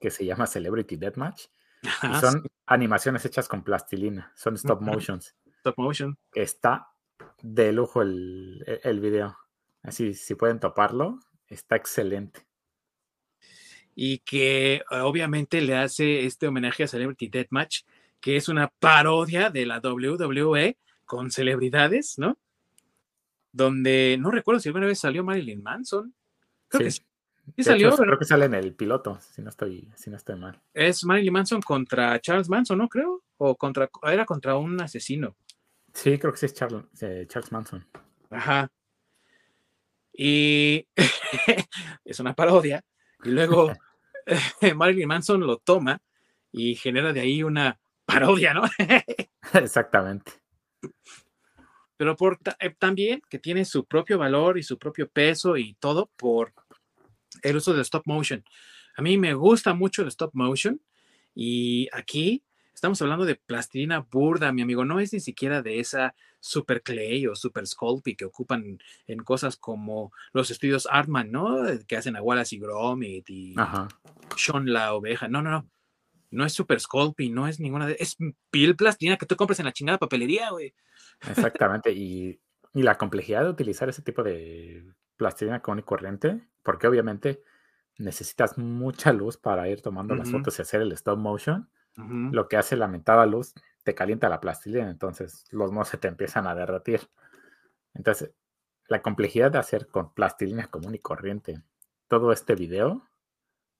que se llama Celebrity Deathmatch. y son animaciones hechas con plastilina, son stop motions. Stop motion. Está de lujo el, el video. Así, si pueden toparlo, está excelente. Y que obviamente le hace este homenaje a Celebrity Deathmatch, que es una parodia de la WWE con celebridades, ¿no? Donde no recuerdo si alguna vez salió Marilyn Manson. Creo que Sí. salió, hecho, pero creo que sale en el piloto, si no estoy, si no estoy mal. es Marilyn Manson contra Charles Manson, ¿no? Creo. O contra, era contra un asesino. Sí, creo que sí es Charles, eh, Charles Manson. Ajá. Y es una parodia. Y luego Marilyn Manson lo toma y genera de ahí una parodia, ¿no? Exactamente. Pero por eh, también que tiene su propio valor y su propio peso y todo por el uso del stop motion. A mí me gusta mucho el stop motion y aquí estamos hablando de plastilina burda, mi amigo. No es ni siquiera de esa super clay o super sculpey que ocupan en cosas como los estudios Artman, ¿no? Que hacen a Wallace y Gromit y Ajá. Sean la oveja. No, no, no. No es super sculpey, no es ninguna de... Es piel plastilina que tú compras en la chingada papelería, güey. Exactamente. Y, y la complejidad de utilizar ese tipo de plastilina común y corriente, porque obviamente necesitas mucha luz para ir tomando las fotos y hacer el stop motion. Lo que hace la mentada luz te calienta la plastilina, entonces los monos se te empiezan a derretir. Entonces, la complejidad de hacer con plastilina común y corriente todo este video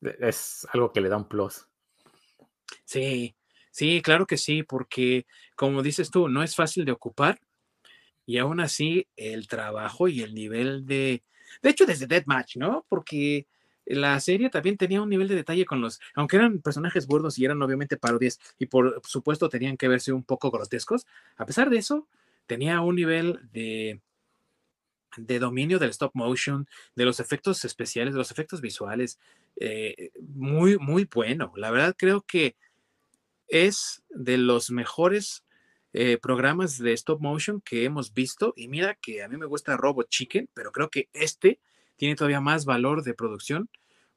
e- es algo que le da un plus. Sí, sí, claro que sí, porque como dices tú, no es fácil de ocupar y aún así el trabajo y el nivel de, de hecho desde Deathmatch, ¿no? Porque la serie también tenía un nivel de detalle con los, aunque eran personajes burdos y eran obviamente parodias y por supuesto tenían que verse un poco grotescos, a pesar de eso, tenía un nivel de de dominio del stop motion, de los efectos especiales, de los efectos visuales, eh, muy, muy bueno. La verdad creo que es de los mejores eh, programas de stop motion que hemos visto. Y mira que a mí me gusta Robot Chicken, pero creo que este tiene todavía más valor de producción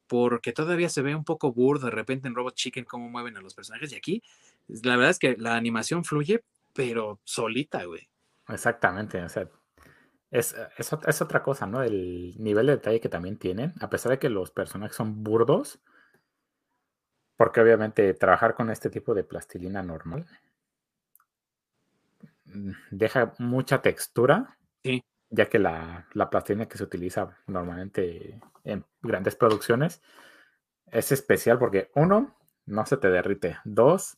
porque todavía se ve un poco burdo de repente en Robot Chicken cómo mueven a los personajes. Y aquí, la verdad es que la animación fluye, pero solita, güey. Exactamente, o sea, es, es, ot- es otra cosa, ¿no? El nivel de detalle que también tienen, a pesar de que los personajes son burdos, porque obviamente trabajar con este tipo de plastilina normal mm, deja mucha textura, Sí. ya que la, la plastilina que se utiliza normalmente en grandes producciones es especial porque uno, no se te derrite, dos,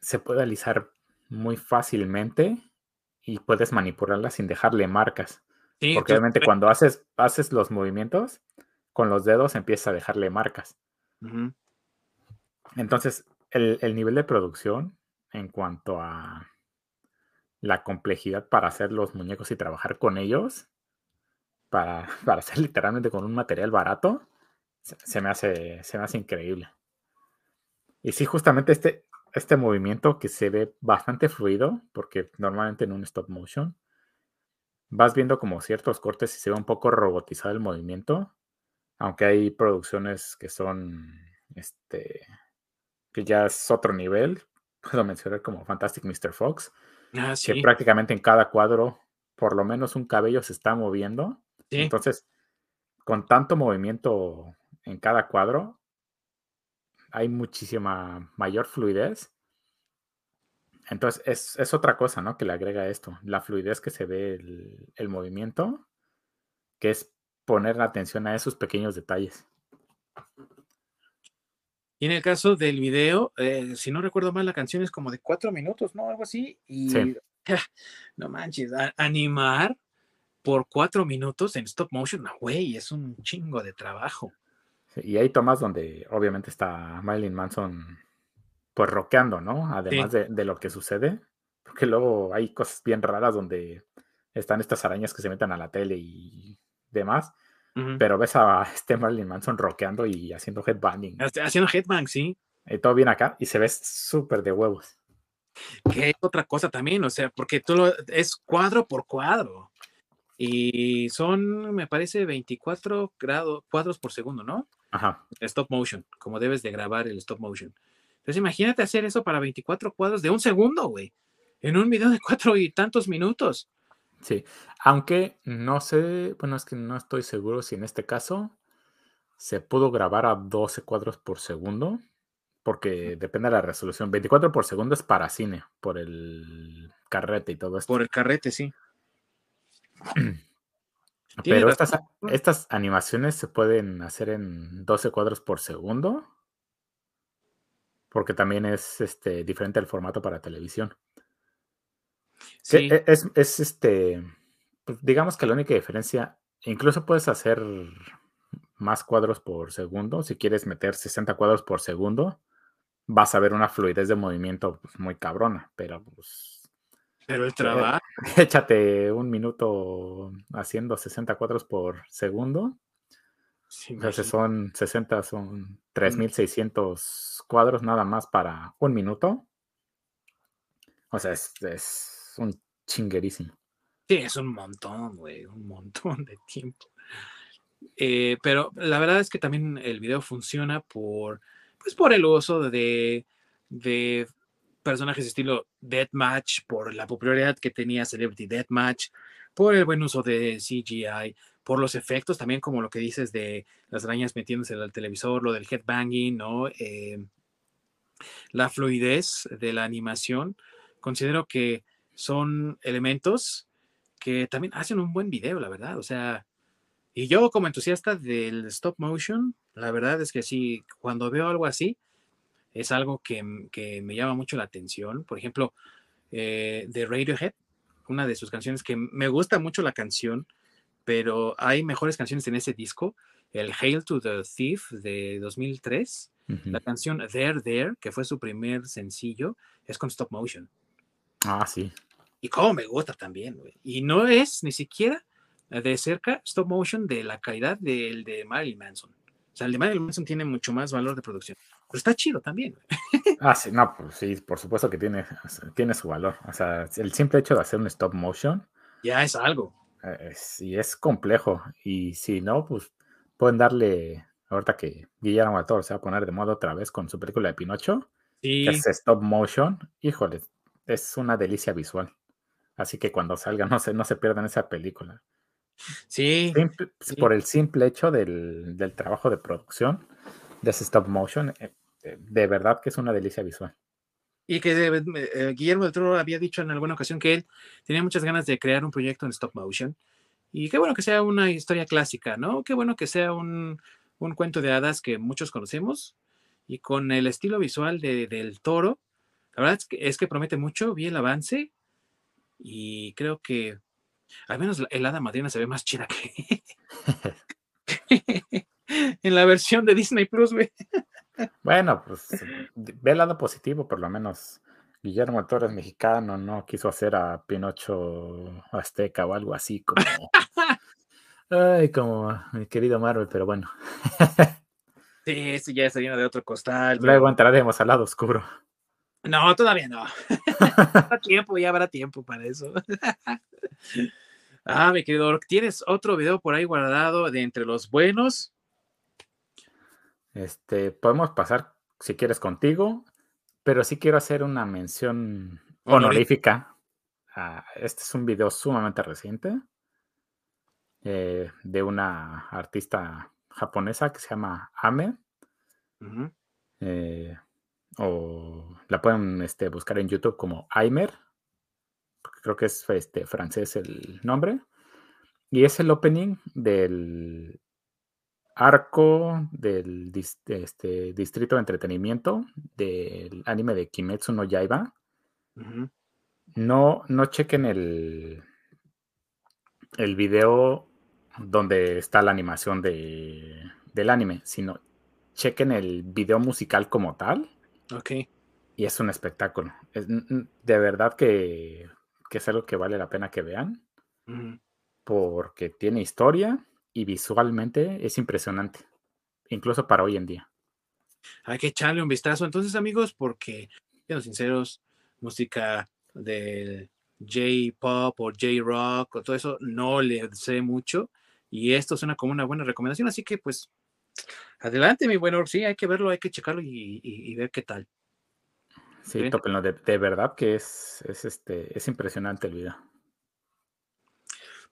se puede alisar muy fácilmente y puedes manipularla sin dejarle marcas. Sí, Porque tú- obviamente cuando haces, haces los movimientos, con los dedos empiezas a dejarle marcas. Entonces, el, el nivel de producción en cuanto a la complejidad para hacer los muñecos y trabajar con ellos, para, para hacer literalmente con un material barato, se, se me, hace, se me hace increíble. Y sí, justamente este, este movimiento que se ve bastante fluido, porque normalmente en un stop motion vas viendo como ciertos cortes y se ve un poco robotizado el movimiento, aunque hay producciones que son, este, que ya es otro nivel, puedo mencionar como Fantastic Mr. Fox, Ah, que prácticamente en cada cuadro por lo menos un cabello se está moviendo. sí. Entonces, con tanto movimiento en cada cuadro, hay muchísima mayor fluidez. Entonces, es, es otra cosa, ¿no? Que le agrega esto, la fluidez que se ve el, el movimiento, que es poner atención a esos pequeños detalles. Y en el caso del video, eh, si no recuerdo mal, la canción es como de cuatro minutos, ¿no? Algo así. Y Sí. no manches, animar por cuatro minutos en stop motion, güey, es un chingo de trabajo. Sí, Y hay tomas donde obviamente está Marilyn Manson pues rockeando, ¿no? Además de, de lo que sucede, porque luego hay cosas bien raras donde están estas arañas que se meten a la tele y demás, pero ves a este Marilyn Manson rockeando y haciendo headbanging Haciendo headbang, sí. y todo bien acá y se ve súper de huevos. Que es otra cosa también, o sea, porque tú lo, es cuadro por cuadro. Y son, me parece, 24 grados, cuadros por segundo, ¿no? Ajá. Stop motion, como debes de grabar el stop motion. Entonces imagínate hacer eso para 24 cuadros de un segundo, güey. En un video de cuatro y tantos minutos. Sí, aunque no sé, bueno, es que no estoy seguro si en este caso se pudo grabar a 12 cuadros por segundo, porque depende de la resolución. 24 por segundo es para cine, por el carrete y todo esto. Por el carrete, sí. Pero estas, estas animaciones se pueden hacer en 12 cuadros por segundo. Porque también es este, diferente el formato para televisión. Que Sí, e- es, es este, pues, digamos que la única diferencia, incluso puedes hacer más cuadros por segundo. Si quieres meter 60 cuadros por segundo, vas a ver una fluidez de movimiento pues, muy cabrona. Pero pues pero el trabajo. échate un minuto haciendo 60 cuadros por segundo. sí, O sea, si imagínate. son 60, son 3600 cuadros nada más para un minuto. O sea, es, es un chinguerísimo. Sí, es un montón, güey, un montón de tiempo. Eh, pero la verdad es que también el video funciona por, pues por el uso de, de personajes estilo Deathmatch, por la popularidad que tenía Celebrity Deathmatch, por el buen uso de CGI, por los efectos también, como lo que dices de las arañas metiéndose al televisor, lo del headbanging, ¿no? Eh, la fluidez de la animación. Considero que son elementos que también hacen un buen video, la verdad. O sea, y yo como entusiasta del stop motion, la verdad es que sí, cuando veo algo así, es algo que, m- que me llama mucho la atención. Por ejemplo, eh, de Radiohead, una de sus canciones que me gusta mucho la canción, pero hay mejores canciones en ese disco. El Hail to the Thief de 2003, Ujú. la canción There There, que fue su primer sencillo, es con stop motion. Ah, sí. Y cómo me gusta también. Y no es ni siquiera de cerca stop motion de la calidad del de Marilyn Manson. O sea, el de Marilyn Manson tiene mucho más valor de producción. Pero está chido también. Ah, sí, no, pues sí, por supuesto que tiene, tiene su valor. O sea, el simple hecho de hacer un stop motion, Ya es algo. eh, sí es complejo. Y si no, pues pueden darle, ahorita que Guillermo Toro se va a poner de moda otra vez con su película de Pinocho, Sí, que es stop motion, híjole, es una delicia visual. Así que cuando salga, no se, no se pierdan esa película. sí, Simple- sí. Por el simple hecho del, del trabajo de producción de ese stop motion, eh, eh, de verdad que es una delicia visual. Y que eh, eh, Guillermo del Toro había dicho en alguna ocasión que él tenía muchas ganas de crear un proyecto en stop motion. Y qué bueno que sea una historia clásica, ¿no? Qué bueno que sea un, un cuento de hadas que muchos conocemos y con el estilo visual de, del toro. La verdad es que, es que promete mucho, vi el avance y creo que al menos el hada madrina se ve más chida que en la versión de Disney Plus, güey. Bueno, pues ve el lado positivo, por lo menos. Guillermo del Toro es mexicano, no quiso hacer a Pinocho azteca o algo así como. Ay, como mi querido Marvel, pero bueno. Sí, este ya se viene de otro costal. pero- Luego entraremos al lado oscuro. No, todavía no. habrá tiempo, ya habrá tiempo para eso. ah, mi querido ¿tienes otro video por ahí guardado de entre los buenos? Este, podemos pasar, si quieres, contigo, pero sí quiero hacer una mención Honorífica. este es un video sumamente reciente eh, de una artista japonesa que se llama Ame. Eh, o la pueden este, buscar en YouTube como Aimer. Creo que es este, francés el nombre. Y es el opening del arco del dis- este, distrito de entretenimiento del anime de Kimetsu no Yaiba. No, no chequen el, el video donde está la animación de, del anime, sino chequen el video musical como tal Ok. y es un espectáculo. Es, de verdad que, que es algo que vale la pena que vean porque tiene historia y visualmente es impresionante, incluso para hoy en día. Hay que echarle un vistazo entonces, amigos, porque, siendo sinceros, música del J-pop o J-rock o todo eso no le sé mucho. Y esto suena como una buena recomendación. Así que, pues, adelante, mi buen Orc. Sí, hay que verlo, hay que checarlo y, y- y ver qué tal. Sí, Bien. tópenlo, de, de verdad que es, es, este, es impresionante el video.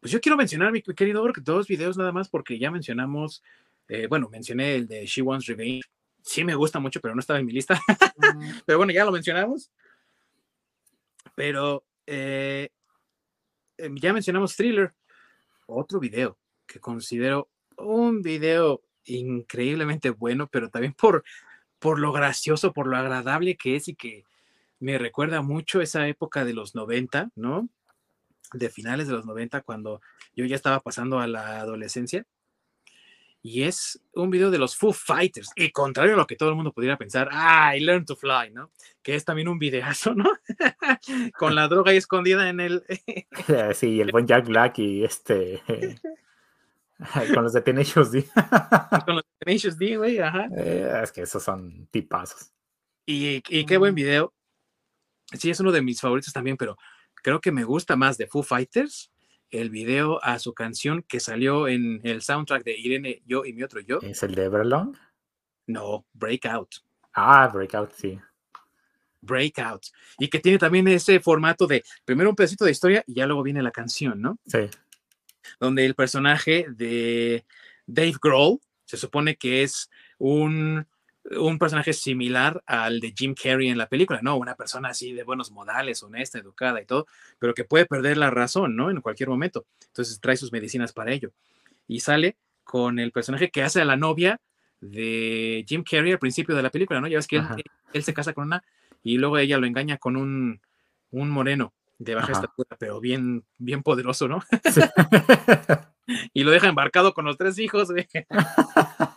Pues yo quiero mencionar, mi querido Orc, dos videos nada más, porque ya mencionamos, eh, bueno, mencioné el de She Wants Revenge. Sí me gusta mucho, pero no estaba en mi lista. pero bueno, ya lo mencionamos. Pero eh, eh, ya mencionamos Thriller. Otro video que considero un video increíblemente bueno, pero también por, por lo gracioso, por lo agradable que es y que me recuerda mucho esa época de los 90, ¿no? De finales de los 90, cuando yo ya estaba pasando a la adolescencia. Y es un video de los Foo Fighters. Y contrario a lo que todo el mundo pudiera pensar, ah, I learned to fly, ¿no? Que es también un videazo, ¿no? Con la droga ahí escondida en el. sí, el buen Jack Black y este. Con los de Tenacious D. Con los de Tenacious D, güey, ajá. Eh, es que esos son tipazos. Y, y qué buen video. Sí, es uno de mis favoritos también, pero creo que me gusta más de Foo Fighters el video a su canción que salió en el soundtrack de Irene, yo y mi otro yo. ¿Es el de Everlong? No, Breakout. Ah, Breakout, sí. Breakout. Y que tiene también ese formato de primero un pedacito de historia y ya luego viene la canción, ¿no? Sí. Donde el personaje de Dave Grohl se supone que es un un personaje similar al de Jim Carrey en la película, ¿no? Una persona así de buenos modales, honesta, educada y todo, pero que puede perder la razón, ¿no? En cualquier momento. Entonces trae sus medicinas para ello. Y sale con el personaje que hace a la novia de Jim Carrey al principio de la película, ¿no? Ya ves que él, se casa con una y luego ella lo engaña con un, un moreno de baja estatura, pero bien, bien poderoso, ¿no? y lo deja embarcado con los tres hijos, güey.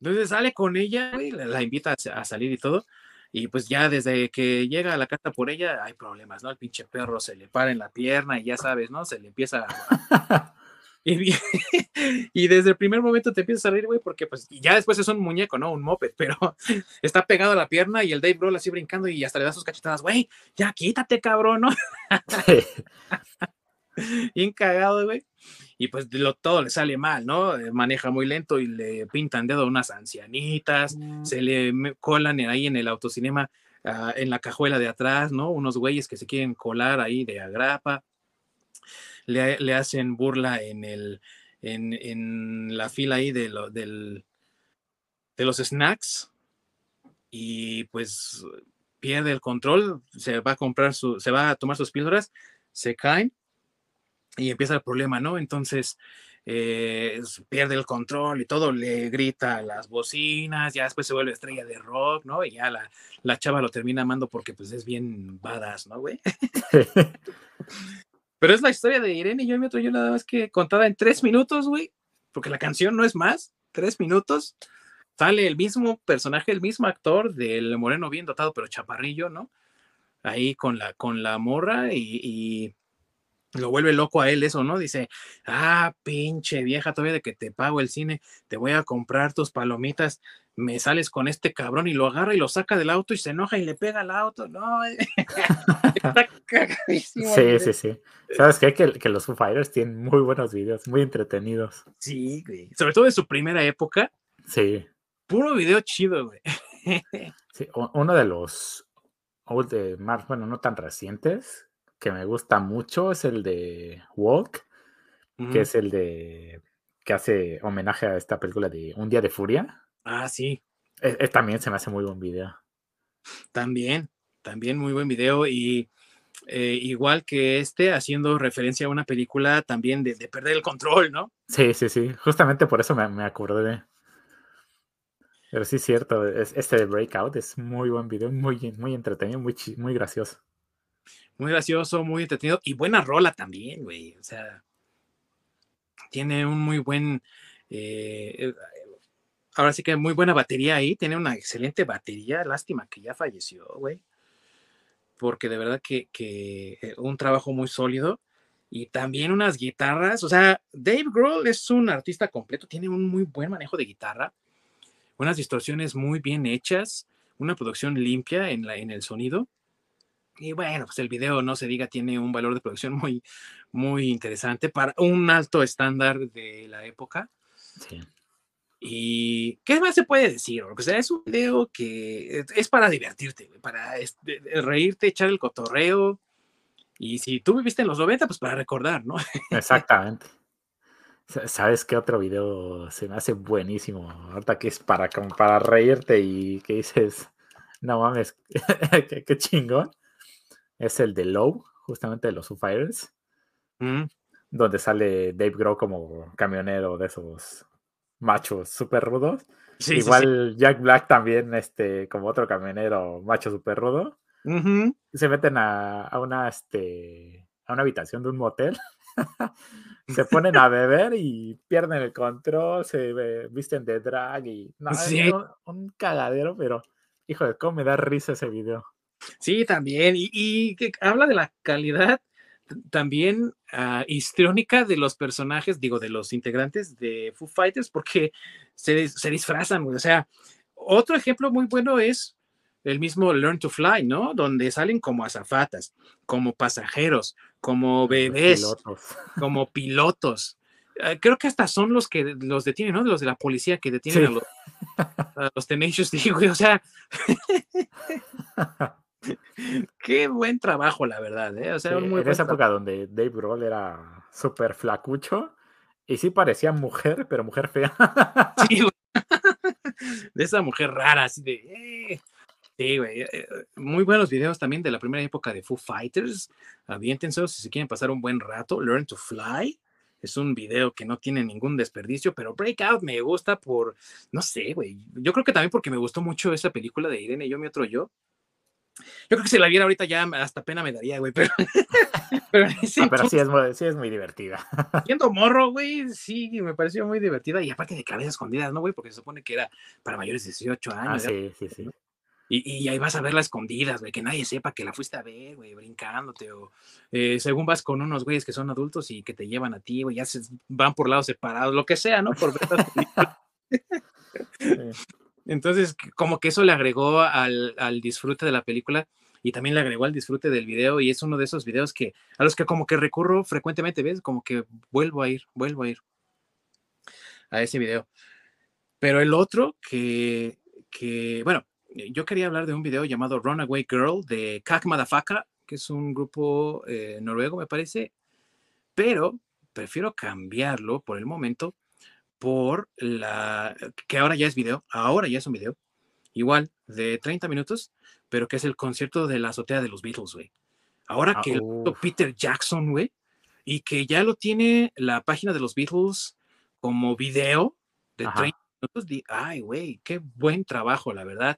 Entonces sale con ella, y la, invita a, salir y todo. Y pues ya desde que llega a la casa por ella hay problemas, ¿no? El pinche perro se le para en la pierna y ya sabes, ¿no? Se le empieza a... y, y, desde el primer momento te empieza a salir, güey, porque pues ya después es un muñeco, ¿no? Un moped, pero está pegado a la pierna y el Dave Grohl así brincando y hasta le da sus cachetadas, güey, ya quítate, cabrón, ¿no? Bien cagado, güey y pues lo, todo le sale mal, ¿no? Eh, maneja muy lento y le pintan dedo a unas ancianitas, mm. se le colan ahí en el autocinema, ah, en la cajuela de atrás, ¿no? Unos güeyes que se quieren colar ahí de agrapa, le, hacen burla en, el, en, la fila ahí de, lo, del, de los snacks y pues pierde el control, se va a comprar su, se va a tomar sus píldoras, se caen y empieza el problema, ¿no? Entonces eh, pierde el control y todo, le grita a las bocinas, ya después se vuelve estrella de rock, ¿no? Y ya la, la chava lo termina amando porque pues es bien badass, ¿no, güey? Pero es la historia de Irene y yo otro yo nada más que contada en tres minutos, güey, porque la canción no es más, tres minutos. Sale el mismo personaje, el mismo actor del moreno bien dotado, pero chaparrillo, ¿no? Ahí con la, con la morra y lo vuelve loco a él eso, ¿no? Dice, ah, pinche vieja, todavía de que te pago el cine, te voy a comprar tus palomitas, me sales con este cabrón y lo agarra y lo saca del auto y se enoja y le pega al auto, no, está cagadísimo. Sí, sí, sí. ¿Sabes qué? Que, que, los Foo Fighters tienen muy buenos videos, muy entretenidos. Sí, güey. Sobre todo en su primera época. Sí. Puro video chido, güey. sí, uno de los de más, bueno, no tan recientes, que me gusta mucho es el de Walk, que es el de que hace homenaje a esta película de Un día de furia. Ah, sí. también se me hace muy buen video. También, también muy buen video y eh, igual que este, haciendo referencia a una película también de, perder el control, ¿no? Sí, sí, sí. Justamente por eso me, me acordé. Pero sí es cierto, este de Breakout es muy buen video, muy, muy entretenido, muy, muy gracioso. Muy gracioso, muy entretenido y buena rola también, güey. O sea, tiene un muy buen. Eh, eh, ahora sí que muy buena batería ahí. Tiene una excelente batería. Lástima que ya falleció, güey. Porque de verdad que, que eh, un trabajo muy sólido y también unas guitarras. O sea, Dave Grohl es un artista completo, tiene un muy buen manejo de guitarra, unas distorsiones muy bien hechas, una producción limpia en, la, en el sonido. Y bueno, pues el video, no se diga, tiene un valor de producción muy, muy interesante para un alto estándar de la época. Sí. Y ¿qué más se puede decir? O sea, es un video que es para divertirte, para reírte, echar el cotorreo. Y si tú viviste en los 90, pues para recordar, ¿no? Exactamente. ¿Sabes qué otro video se me hace buenísimo? Ahorita que es para, para reírte y que dices, no mames, qué, qué chingón es el de Low, justamente de los Foo Fighters, mm. donde sale Dave Grohl como camionero de esos machos súper rudos. Sí, sí, sí. Igual Jack Black también, este, como otro camionero macho súper rudo. Se meten a, a una, este, a una habitación de un motel. se ponen a beber y pierden el control, se visten de drag y no, es un, un cagadero, pero hijo de cómo me da risa ese video. Sí, también. Y, y que habla de la calidad también ah, histriónica de los personajes, digo, de los integrantes de Foo Fighters, porque se, se disfrazan, güey. O sea, otro ejemplo muy bueno es el mismo Learn to Fly, ¿no? Donde salen como azafatas, como pasajeros, como bebés, pilotos. como pilotos. Eh, Creo que hasta son los que los detienen, ¿no? Los de la policía que detienen Sí. a los, a los Tenacious D, güey. O sea, qué buen trabajo, la verdad, ¿eh? O sea, Sí, un muy en esa trabajo. época donde Dave Grohl era súper flacucho y sí parecía mujer, pero mujer fea. Sí, güey. De esa mujer rara, así de. eh. Sí, güey. eh, eh, Muy buenos videos también de la primera época de Foo Fighters. Aviéntense si se quieren pasar un buen rato. Learn to Fly. Es un video que no tiene ningún desperdicio, pero Breakout me gusta por, no sé, güey. Yo creo que también porque me gustó mucho esa película de Irene, yo, mi otro yo. Yo creo que si la viera ahorita ya hasta pena me daría, güey, pero, pero Ah, pero sí es, muy, sí es muy divertida. siendo morro, güey, sí, me pareció muy divertida. Y aparte de cabezas escondidas, ¿no, güey? Porque se supone que era para mayores de 18 Ah, años. sí, sí, sí. y, y ahí vas a verla escondidas, güey, que nadie sepa que la fuiste a ver, güey, brincándote. O eh, según vas con unos güeyes que son adultos y que te llevan a ti, güey, ya se van por lados separados, lo que sea, ¿no? Por. Sí. Entonces, como que eso le agregó al, al disfrute de la película y también le agregó al disfrute del video. Y es uno de esos videos que a los que como que recurro frecuentemente, ¿ves? Como que vuelvo a ir, vuelvo a ir a ese video. Pero el otro que, que bueno, eh, yo quería hablar de un video llamado Runaway Girl de Kak Madafaka, que es un grupo eh, noruego, me parece, pero prefiero cambiarlo por el momento por la que ahora ya es video, ahora ya es un video, igual de 30 minutos, pero que es el concierto de la azotea de los Beatles, güey. Ahora Ah, que el. Peter Jackson, güey, y que ya lo tiene la página de los Beatles como video de Ajá. 30 minutos, di- ay, güey, qué buen trabajo, la verdad.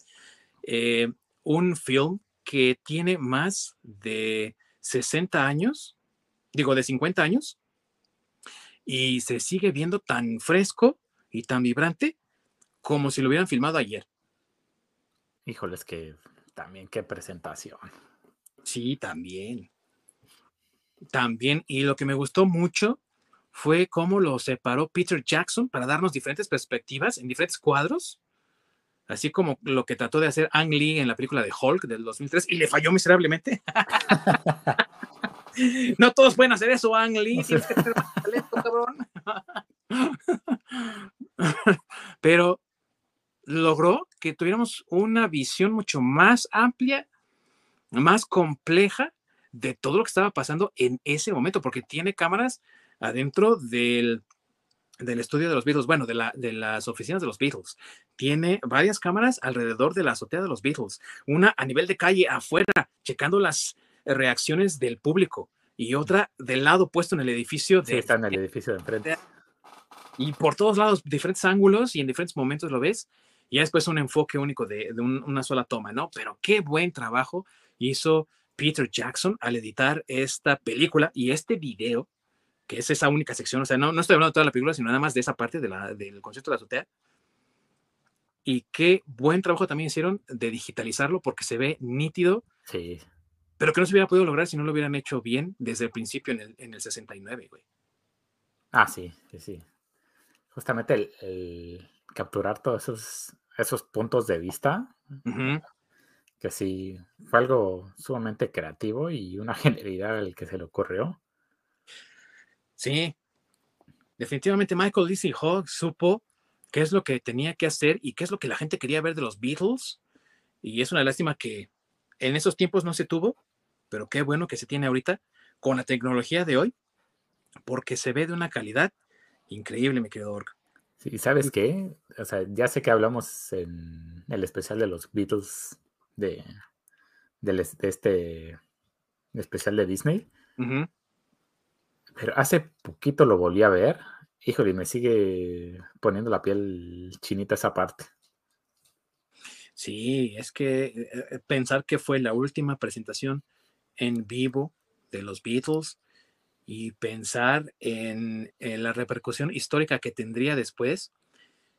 Eh, un film que tiene más de 60 años, digo, de 50 años, y se sigue viendo tan fresco y tan vibrante como si lo hubieran filmado ayer. Híjoles, que también qué presentación. Sí, también. También, y lo que me gustó mucho fue cómo lo separó Peter Jackson para darnos diferentes perspectivas en diferentes cuadros, así como lo que trató de hacer Ang Lee en la película de Hulk del 2003 y le falló miserablemente. no todos pueden hacer eso, Ang Lee, No sé. tienes que tener más cabrón. Pero logró que tuviéramos una visión mucho más amplia, más compleja de todo lo que estaba pasando en ese momento, porque tiene cámaras adentro del, del estudio de los Beatles, bueno, de, la, de las oficinas de los Beatles. Tiene varias cámaras alrededor de la azotea de los Beatles, una a nivel de calle afuera, checando las reacciones del público, y otra del lado opuesto en el edificio Sí, de, está en el edificio de enfrente. y por todos lados, diferentes ángulos y en diferentes momentos lo ves. Y ya después un enfoque único de, de un- una sola toma, ¿no? Pero qué buen trabajo hizo Peter Jackson al editar esta película y este video, que es esa única sección. O sea, no, no estoy hablando de toda la película, sino nada más de esa parte de la, del concierto de la azotea. Y qué buen trabajo también hicieron de digitalizarlo porque se ve nítido, Sí. Pero que no se hubiera podido lograr si no lo hubieran hecho bien desde el principio en el, en el 69, güey. Ah, sí, sí, sí. Justamente el, el capturar todos esos, esos puntos de vista, que sí, fue algo sumamente creativo y una genialidad al que se le ocurrió. Sí, definitivamente Michael Lizzie Hogg supo qué es lo que tenía que hacer y qué es lo que la gente quería ver de los Beatles. Y es una lástima que en esos tiempos no se tuvo, pero qué bueno que se tiene ahorita con la tecnología de hoy, porque se ve de una calidad increíble, mi querido Org. Sí, ¿sabes qué? O sea, ya sé que hablamos en el especial de los Beatles de, es- de este especial de Disney. Pero hace poquito lo volví a ver. Híjole, me sigue poniendo la piel chinita esa parte. Sí, es que eh, eh, pensar que fue la última presentación en vivo de los Beatles y pensar en, la repercusión histórica que tendría después,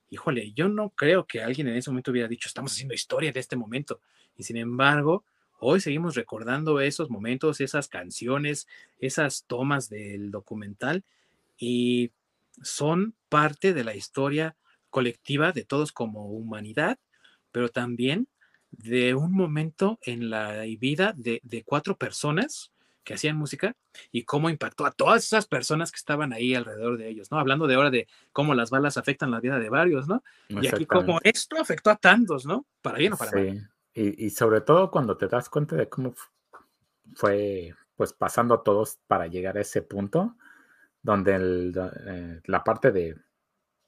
híjole, yo no creo que alguien en ese momento hubiera dicho, estamos haciendo historia de este momento. Y sin embargo, hoy seguimos recordando esos momentos, esas canciones, esas tomas del documental y son parte de la historia colectiva de todos como humanidad, pero también de un momento en la vida de, de cuatro personas que hacían música y cómo impactó a todas esas personas que estaban ahí alrededor de ellos, ¿no? Hablando de ahora de cómo las balas afectan la vida de varios, ¿no? Y aquí cómo esto afectó a tantos, ¿no? Para bien o para Sí. mal. Y, y sobre todo cuando te das cuenta de cómo fue pues pasando todos para llegar a ese punto, donde el- eh, la parte de,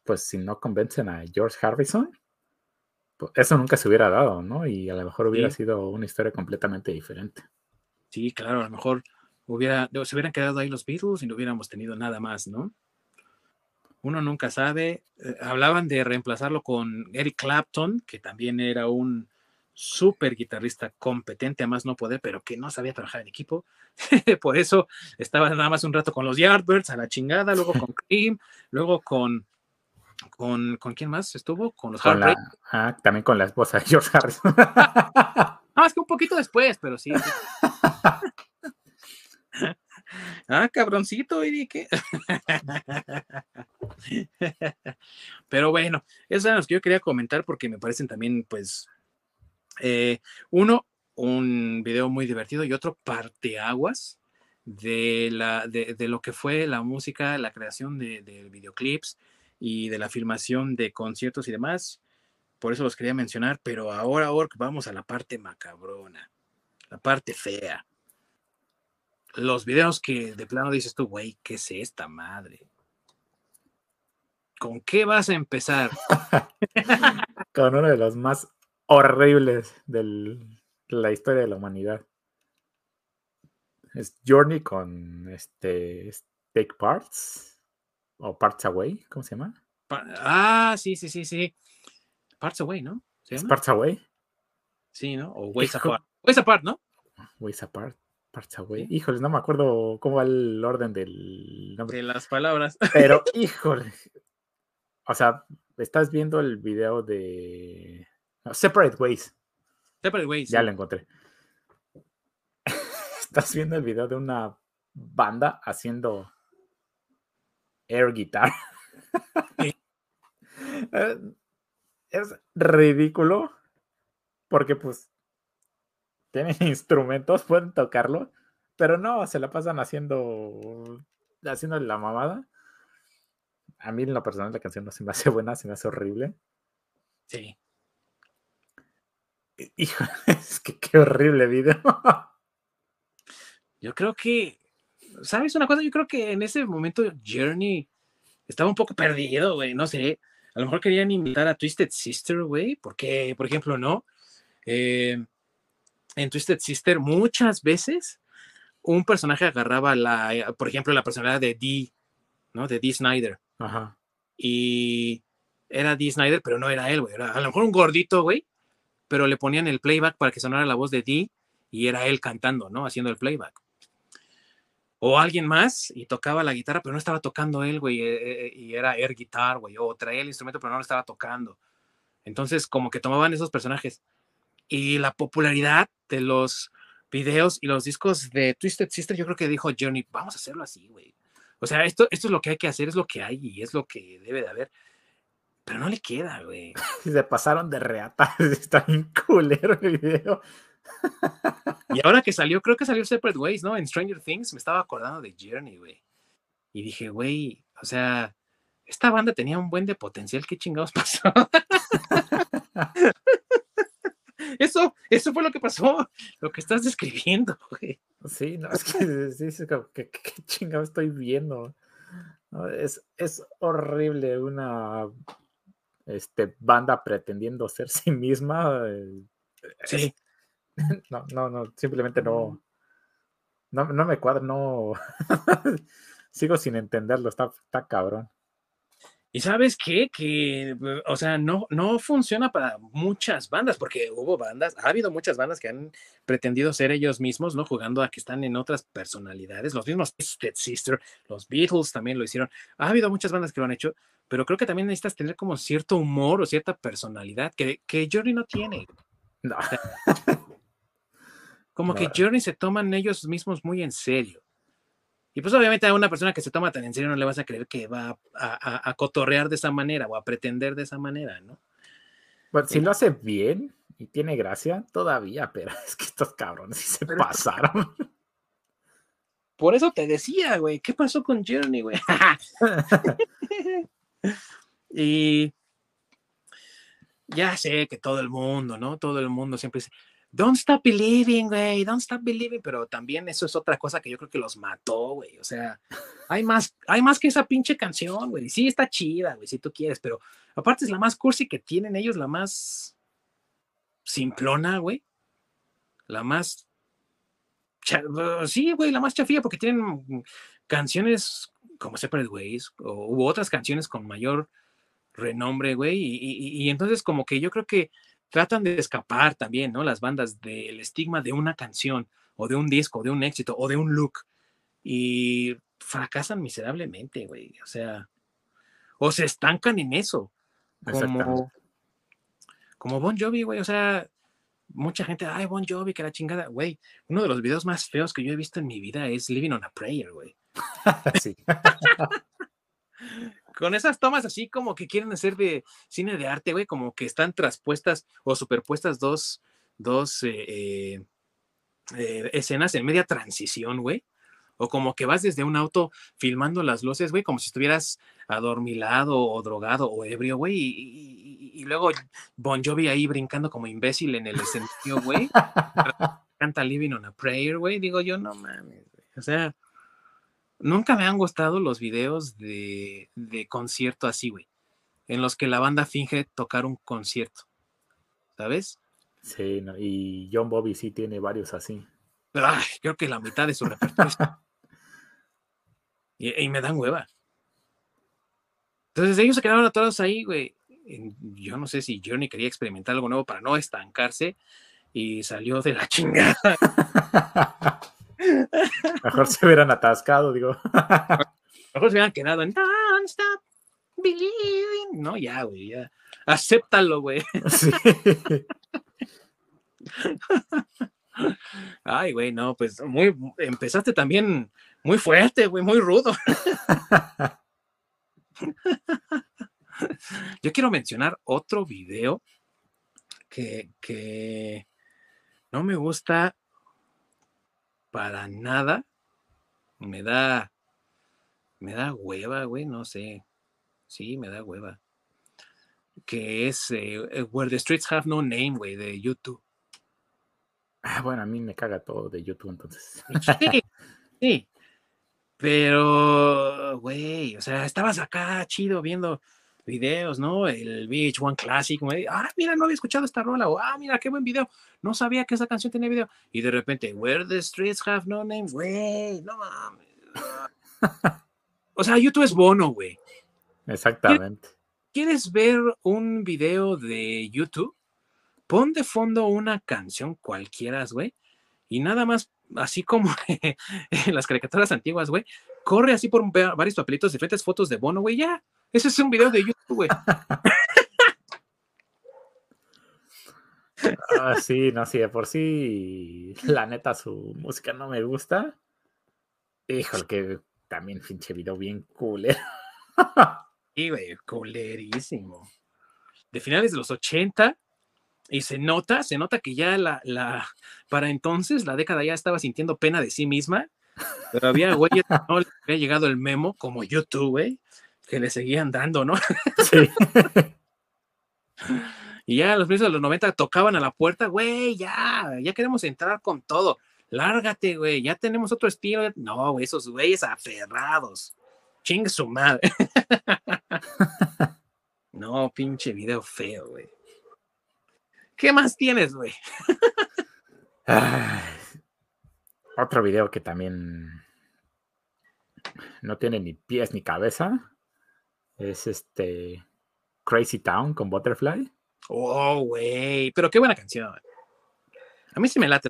pues si no convencen a George Harrison, eso nunca se hubiera dado, ¿no? Y a lo mejor hubiera Sí. sido una historia completamente diferente. Sí, claro, a lo mejor hubiera, se hubieran quedado ahí los Beatles y no hubiéramos tenido nada más, ¿no? Uno nunca sabe. Eh, hablaban de reemplazarlo con Eric Clapton, que también era un súper guitarrista competente a más no poder, pero que no sabía trabajar en equipo. Por eso estaba nada más un rato con los Yardbirds a la chingada, luego con Cream, luego con, con, ¿con quién más estuvo? Con los Con la, ah, también con la esposa de George Harrison. Ah, es que un poquito después, pero sí. sí. ah, cabroncito, y qué. pero bueno, esos eran los que yo quería comentar porque me parecen también, pues, eh, uno, un video muy divertido y otro parteaguas de, la, de, de lo que fue la música, la creación de, de videoclips y de la filmación de conciertos y demás por eso los quería mencionar, pero ahora, Orc, vamos a la parte macabrona, la parte fea. Los videos que de plano dices tú, güey, ¿qué es esta madre? ¿Con qué vas a empezar? con uno de los más horribles de la historia de la humanidad. Es Journey con este Take Parts o Parts Away, ¿cómo se llama? Pa- Ah, sí, sí, sí, sí. Parts Away, ¿no? ¿Se ¿Es llama? Parts Away? Sí, ¿no? O Ways Hijo- Apart. Ways Apart, ¿no? Ways Apart, Parts Away. Sí. Híjoles, no me acuerdo cómo va el orden del nombre. De las palabras. Pero, híjole. O sea, estás viendo el video de no, Separate Ways. Separate Ways. Ya sí. lo encontré. Estás viendo el video de una banda haciendo air guitar. Sí. Eh, es ridículo porque pues tienen instrumentos, pueden tocarlo, pero no, se la pasan haciendo haciendo la mamada. A mí en lo personal la canción no se me hace buena, se me hace horrible. Sí. Hijo, es que qué horrible video. Yo creo que, ¿sabes una cosa? Yo creo que en ese momento Journey estaba un poco perdido, güey, no sé. A lo mejor querían invitar a Twisted Sister, güey, porque, por ejemplo, no. Eh, en Twisted Sister muchas veces un personaje agarraba la, eh, por ejemplo, la personalidad de Dee, ¿no? De Dee Snyder. Ajá. Y era Dee Snyder, pero no era él, güey. Era a lo mejor un gordito, güey, pero le ponían el playback para que sonara la voz de Dee y era él cantando, ¿no? Haciendo el playback. O alguien más y tocaba la guitarra, pero no estaba tocando él, güey, eh, eh, y era air guitar, güey, o traía el instrumento, pero no lo estaba tocando. Entonces, como que tomaban esos personajes. Y la popularidad de los videos y los discos de Twisted Sister, yo creo que dijo Johnny, vamos a hacerlo así, güey. O sea, esto, esto es lo que hay que hacer, es lo que hay y es lo que debe de haber. Pero no le queda, güey. Se pasaron de reata. Está bien culero el video. Y ahora que salió, creo que salió Separate Ways, ¿no? En Stranger Things me estaba acordando de Journey, güey. Y dije, güey, o sea, esta banda tenía un buen de potencial, ¿qué chingados pasó? eso, eso fue lo que pasó, lo que estás describiendo, güey. Sí, no, es que sí, es como que, que- qué chingado estoy viendo. No, es, es horrible una este, banda pretendiendo ser sí misma. eh, Sí, No, no, no, simplemente no. No, no me cuadra, no. sigo sin entenderlo, está, está cabrón. Y sabes qué? Que, o sea, no, no funciona para muchas bandas, porque hubo bandas, ha habido muchas bandas que han pretendido ser ellos mismos, ¿no? Jugando a que están en otras personalidades. Los mismos Twisted Sister, los Beatles también lo hicieron. Ha habido muchas bandas que lo han hecho, pero creo que también necesitas tener como cierto humor o cierta personalidad que, que Journey no tiene. No. Como que. Journey se toman ellos mismos muy en serio. Y pues obviamente a una persona que se toma tan en serio no le vas a creer que va a, a- a cotorrear de esa manera o a pretender de esa manera, ¿no? Bueno, si lo hace bien y tiene gracia, todavía, pero es que estos cabrones sí se pasaron. Por eso te decía, güey, ¿qué pasó con Journey, güey? y ya sé que todo el mundo, ¿no? Todo el mundo siempre dice, don't stop believing, güey, don't stop believing, pero también eso es otra cosa que yo creo que los mató, güey. O sea, hay más, hay más que esa pinche canción, güey. Sí, está chida, güey, si tú quieres, pero aparte es la más cursi que tienen ellos, la más simplona, güey. La más sí, güey, la más chafía, porque tienen canciones como Separate Ways, o otras canciones con mayor renombre, güey, y entonces como que yo creo que tratan de escapar también, ¿no? Las bandas del estigma de una canción, o de un disco, o de un éxito, o de un look, y fracasan miserablemente, güey, o sea, o se estancan en eso, como, como Bon Jovi, güey, o sea, mucha gente, ay, Bon Jovi, que la chingada, güey. Uno de los videos más feos que yo he visto en mi vida es Living on a Prayer, güey. Sí. Con esas tomas así como que quieren hacer de cine de arte, güey, como que están traspuestas o superpuestas dos, dos eh, eh, eh, escenas en media transición, güey. O como que vas desde un auto filmando las luces, güey, como si estuvieras adormilado o drogado o ebrio, güey, y, y- y- y luego Bon Jovi ahí brincando como imbécil en el escenario, güey. Canta Living on a Prayer, güey. Digo yo, no mames, güey. O sea, nunca me han gustado los videos de, de concierto así, güey, en los que la banda finge tocar un concierto, ¿sabes? Sí, no, y John Bobby sí tiene varios así. Ay, creo que la mitad de su repertorio. y, y me dan hueva. Entonces ellos se quedaron atorados ahí, güey. Yo no sé si Journey quería experimentar algo nuevo para no estancarse y salió de la chingada. Mejor se hubieran atascado, digo. Mejor se hubieran quedado en Don't Stop Believing. No, ya, güey, ya. Acéptalo, güey. Sí. Ay, güey, no, pues muy, empezaste también muy fuerte, güey, muy rudo. Yo quiero mencionar otro video que, que no me gusta para nada. Me da, me da hueva, güey, no sé. Sí, me da hueva. Que es eh, eh, Where the Streets Have No Name, güey, de YouTube. Ah, bueno, a mí me caga todo de YouTube, entonces. Sí, sí. Pero, güey, o sea, estabas acá chido viendo videos, ¿no? El Beach One Classic, güey. Ah, mira, no había escuchado esta rola. O, ah, mira, qué buen video. No sabía que esa canción tenía video. Y de repente, Where the Streets Have No Name, güey, no mames. O sea, YouTube es bono, güey. Exactamente. ¿Quieres ver un video de YouTube? Pon de fondo una canción cualquiera, güey, y nada más, así como en las caricaturas antiguas, güey, corre así por va- varios papelitos, diferentes fotos de Bono, güey, ya. Ese es un video de YouTube, güey. Ah, sí, no, sí, de por sí, la neta, su música no me gusta. Híjole, que también pinche video bien cool. Y, güey, culerísimo. De finales de los 80, y se nota, se nota que ya la, la, para entonces la década ya estaba sintiendo pena de sí misma, pero había güeyes que no le había llegado el memo, como YouTube, güey, que le seguían dando, ¿no? Sí. Y ya a los meses de los 90 tocaban a la puerta, güey, ya, ya queremos entrar con todo. Lárgate, güey, ya tenemos otro estilo. No, güey, esos güeyes aferrados. Ching su madre. no, pinche video feo, güey. ¿Qué más tienes, güey? Otro video que también no tiene ni pies ni cabeza. Es este Crazy Town con Butterfly. Oh, güey. Pero qué buena canción. A mí sí me late.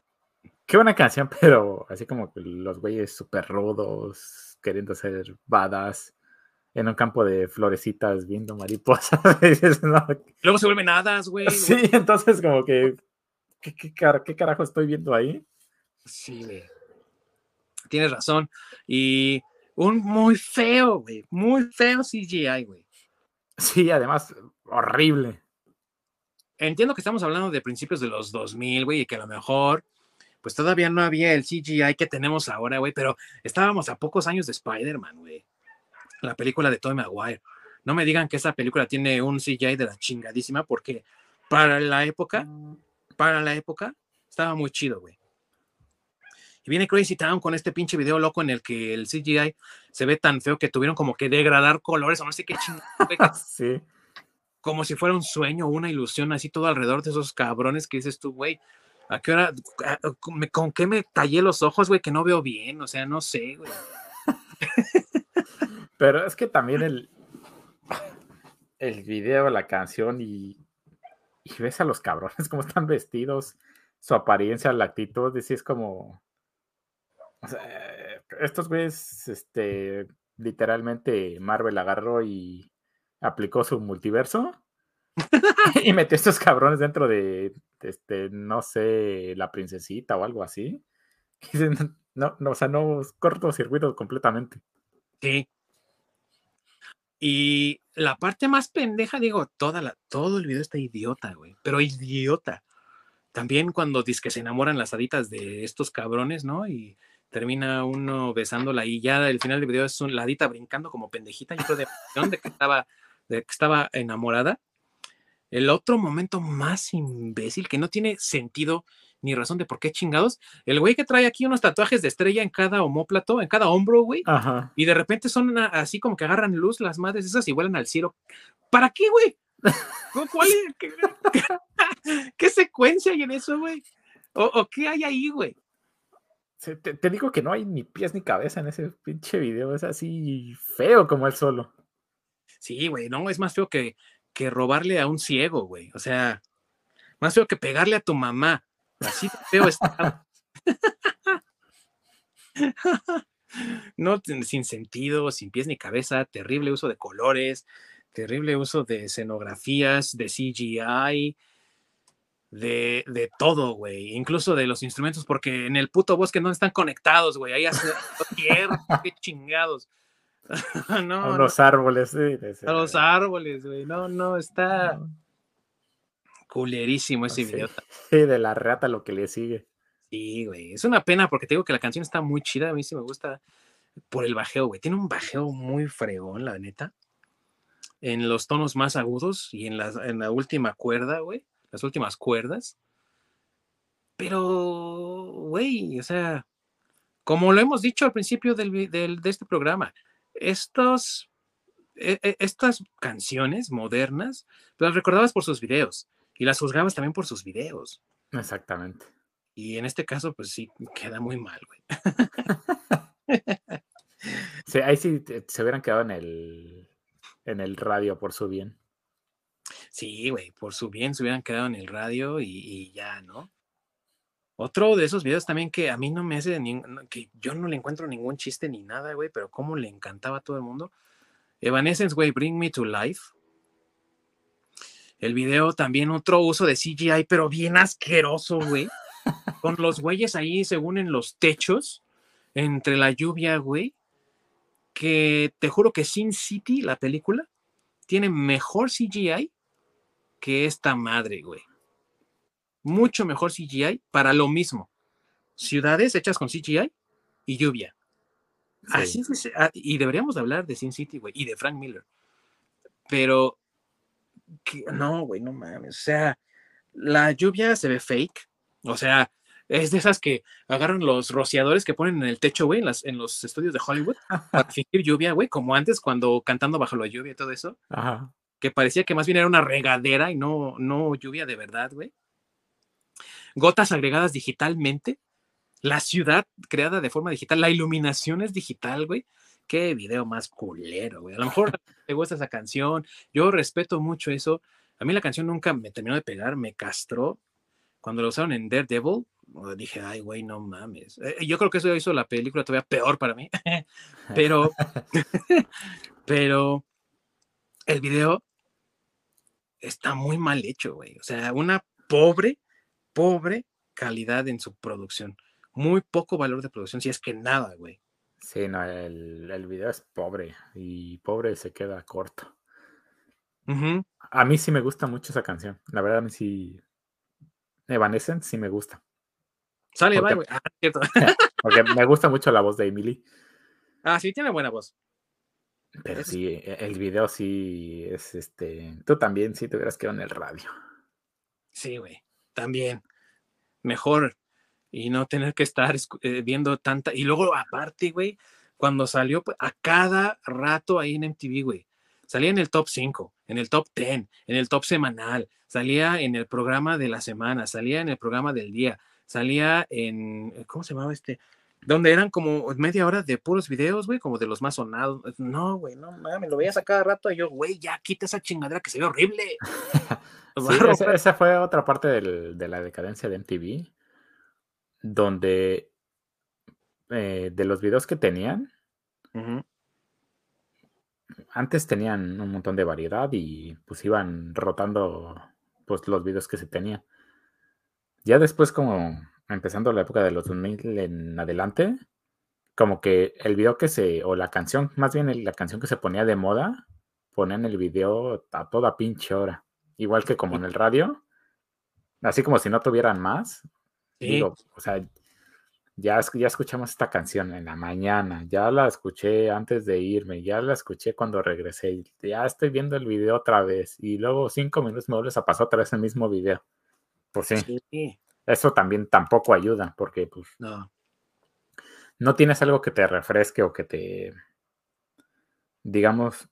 Qué buena canción, pero así como los güeyes súper rudos, queriendo ser badas en un campo de florecitas viendo mariposas. no, Luego se vuelven hadas, güey. Sí, entonces como que, ¿qué, qué, car- qué carajo estoy viendo ahí? Sí, güey. Tienes razón. Y un muy feo, güey. Muy feo CGI, güey. Sí, además, horrible. Entiendo que estamos hablando de principios de los 2000, güey, y que a lo mejor, pues todavía no había el CGI que tenemos ahora, güey, pero estábamos a pocos años de Spider-Man, güey. La película de Tobey Maguire. No me digan que esa película tiene un CGI de la chingadísima, porque para la época, para la época, estaba muy chido, güey. Y viene Crazy Town con este pinche video loco en el que el CGI se ve tan feo que tuvieron como que degradar colores o no sé qué chingada, Sí. como si fuera un sueño una ilusión, así todo alrededor de esos cabrones que dices tú, güey. ¿A qué hora? a- con- me- ¿Con qué me tallé los ojos, güey? Que no veo bien. O sea, no sé, güey. Pero es que también el, el video, la canción y, y ves a los cabrones cómo están vestidos, su apariencia, la actitud, y sí es como... sea, estos güeyes, este, literalmente Marvel agarró y aplicó su multiverso y metió estos cabrones dentro de, este, no sé, la princesita o algo así. No, no, o sea, no, cortocircuito completamente. Sí. Y la parte más pendeja, digo, toda todo el video está idiota, güey. Pero idiota. También cuando dice que se enamoran las haditas de estos cabrones, ¿no? Y termina uno besándola y ya el final del video es un, la hadita brincando como pendejita, yo creo de, de que estaba, de que estaba enamorada. El otro momento más imbécil que no tiene sentido ni razón de por qué chingados. El güey que trae aquí unos tatuajes de estrella en cada homóplato, en cada hombro, güey. Ajá. Y de repente son una- así como que agarran luz las madres esas y vuelan al cielo. ¿Para qué, güey? ¿Cu- ¿Cuál es? ¿Qué, qué- qué secuencia hay en eso, güey? ¿O, o qué hay ahí, güey? Te, te digo que no hay ni pies ni cabeza en ese pinche video. Es así feo como él solo. Sí, güey, no, es más feo que, que robarle a un ciego, güey. O sea, más feo que pegarle a tu mamá. Así feo está. No, sin sentido, sin pies ni cabeza, terrible uso de colores, terrible uso de escenografías, de CGI, de, de todo, güey, incluso de los instrumentos, porque en el puto bosque no están conectados, güey, ahí hace tierra, qué chingados. no, a no, los árboles. sí, a los árboles, güey, no, no, está culerísimo ese Sí. video. Sí, de la rata lo que le sigue. Sí, güey. Es una pena porque te digo que la canción está muy chida. A mí sí me gusta por el bajeo, güey. Tiene un bajeo muy fregón, la neta. En los tonos más agudos y en la, en la última cuerda, güey. Las últimas cuerdas. Pero, güey, o sea, como lo hemos dicho al principio del, del- de este programa, estos, e- e- estas canciones modernas las recordabas por sus videos y las juzgabas también por sus videos. Exactamente. Y en este caso, pues sí, queda muy mal, güey. Sí, ahí sí se hubieran quedado en el, en el radio por su bien. Sí, güey, por su bien se hubieran quedado en el radio y, ya, ¿no? Otro de esos videos también que a mí no me hace, que yo no le encuentro ningún chiste ni nada, güey, pero cómo le encantaba a todo el mundo. Evanescence, güey, Bring Me to Life. El video también otro uso de CGI, pero bien asqueroso, güey. Con los güeyes ahí, según en los techos, entre la lluvia, güey. Que te juro que Sin City, la película, tiene mejor CGI que esta madre, güey. Mucho mejor CGI para lo mismo. Ciudades hechas con CGI y lluvia. Así Sí. es, ah, y deberíamos de hablar de Sin City, güey, y de Frank Miller. Pero que- no, güey, no mames. O sea, la lluvia se ve fake. O sea, es de esas que agarran los rociadores que ponen en el techo, güey, en, las- en los estudios de Hollywood para fingir lluvia, güey, como antes cuando cantando bajo la lluvia y todo eso Ajá. Que parecía que más bien era una regadera y no, no lluvia de verdad, güey. Gotas agregadas digitalmente. La ciudad creada de forma digital. La iluminación es digital, güey. qué video más culero, güey. A lo mejor te gusta esa canción. Yo respeto mucho eso. A mí la canción nunca me terminó de pegar, me castró. Cuando lo usaron en Daredevil, oh, dije, ay, güey, no mames. Eh, yo creo que eso hizo la película todavía peor para mí. pero, pero el video está muy mal hecho, güey. O sea, una pobre, pobre calidad en su producción. Muy poco valor de producción, si es que nada, güey. Sí, no, el, el video es pobre y pobre se queda corto. A mí sí me gusta mucho esa canción. La verdad, a mí sí. Evanescence sí me gusta. Sale, Porque- bye, güey. Ah, cierto. Porque me gusta mucho la voz de Emily. Ah, sí, tiene buena voz. Pero sí, e- el video sí es este. Tú también sí te hubieras quedado en el radio. Sí, güey. También. Mejor. Y no tener que estar eh, viendo tanta. Y luego, aparte, güey, cuando salió pues, a cada rato ahí en MTV, güey. Salía en el top 5, en el top 10, en el top semanal, salía en el programa de la semana, salía en el programa del día, salía en. ¿Cómo se llamaba este? Donde eran como media hora de puros videos, güey, como de los más sonados. No, güey, no mames, lo veías a cada rato y yo, güey, ya quita esa chingadera que se ve horrible. Sí, esa, fue otra parte del- de la decadencia de MTV, donde eh, de los videos que tenían, antes tenían un montón de variedad y pues iban rotando pues los videos que se tenían. Ya después como empezando la época de los 2000 en adelante, como que el video que se, o la canción, más bien la canción que se ponía de moda, ponían el video a toda pinche hora. Igual que como en el radio, así como si no tuvieran más. Sí. Digo, o sea, ya, ya escuchamos esta canción en la mañana, ya la escuché antes de irme, ya la escuché cuando regresé, ya estoy viendo el video otra vez y luego cinco minutos me vuelves a pasar otra vez el mismo video. Pues sí, Sí, eso también tampoco ayuda porque pues no. no tienes algo que te refresque o que te, digamos,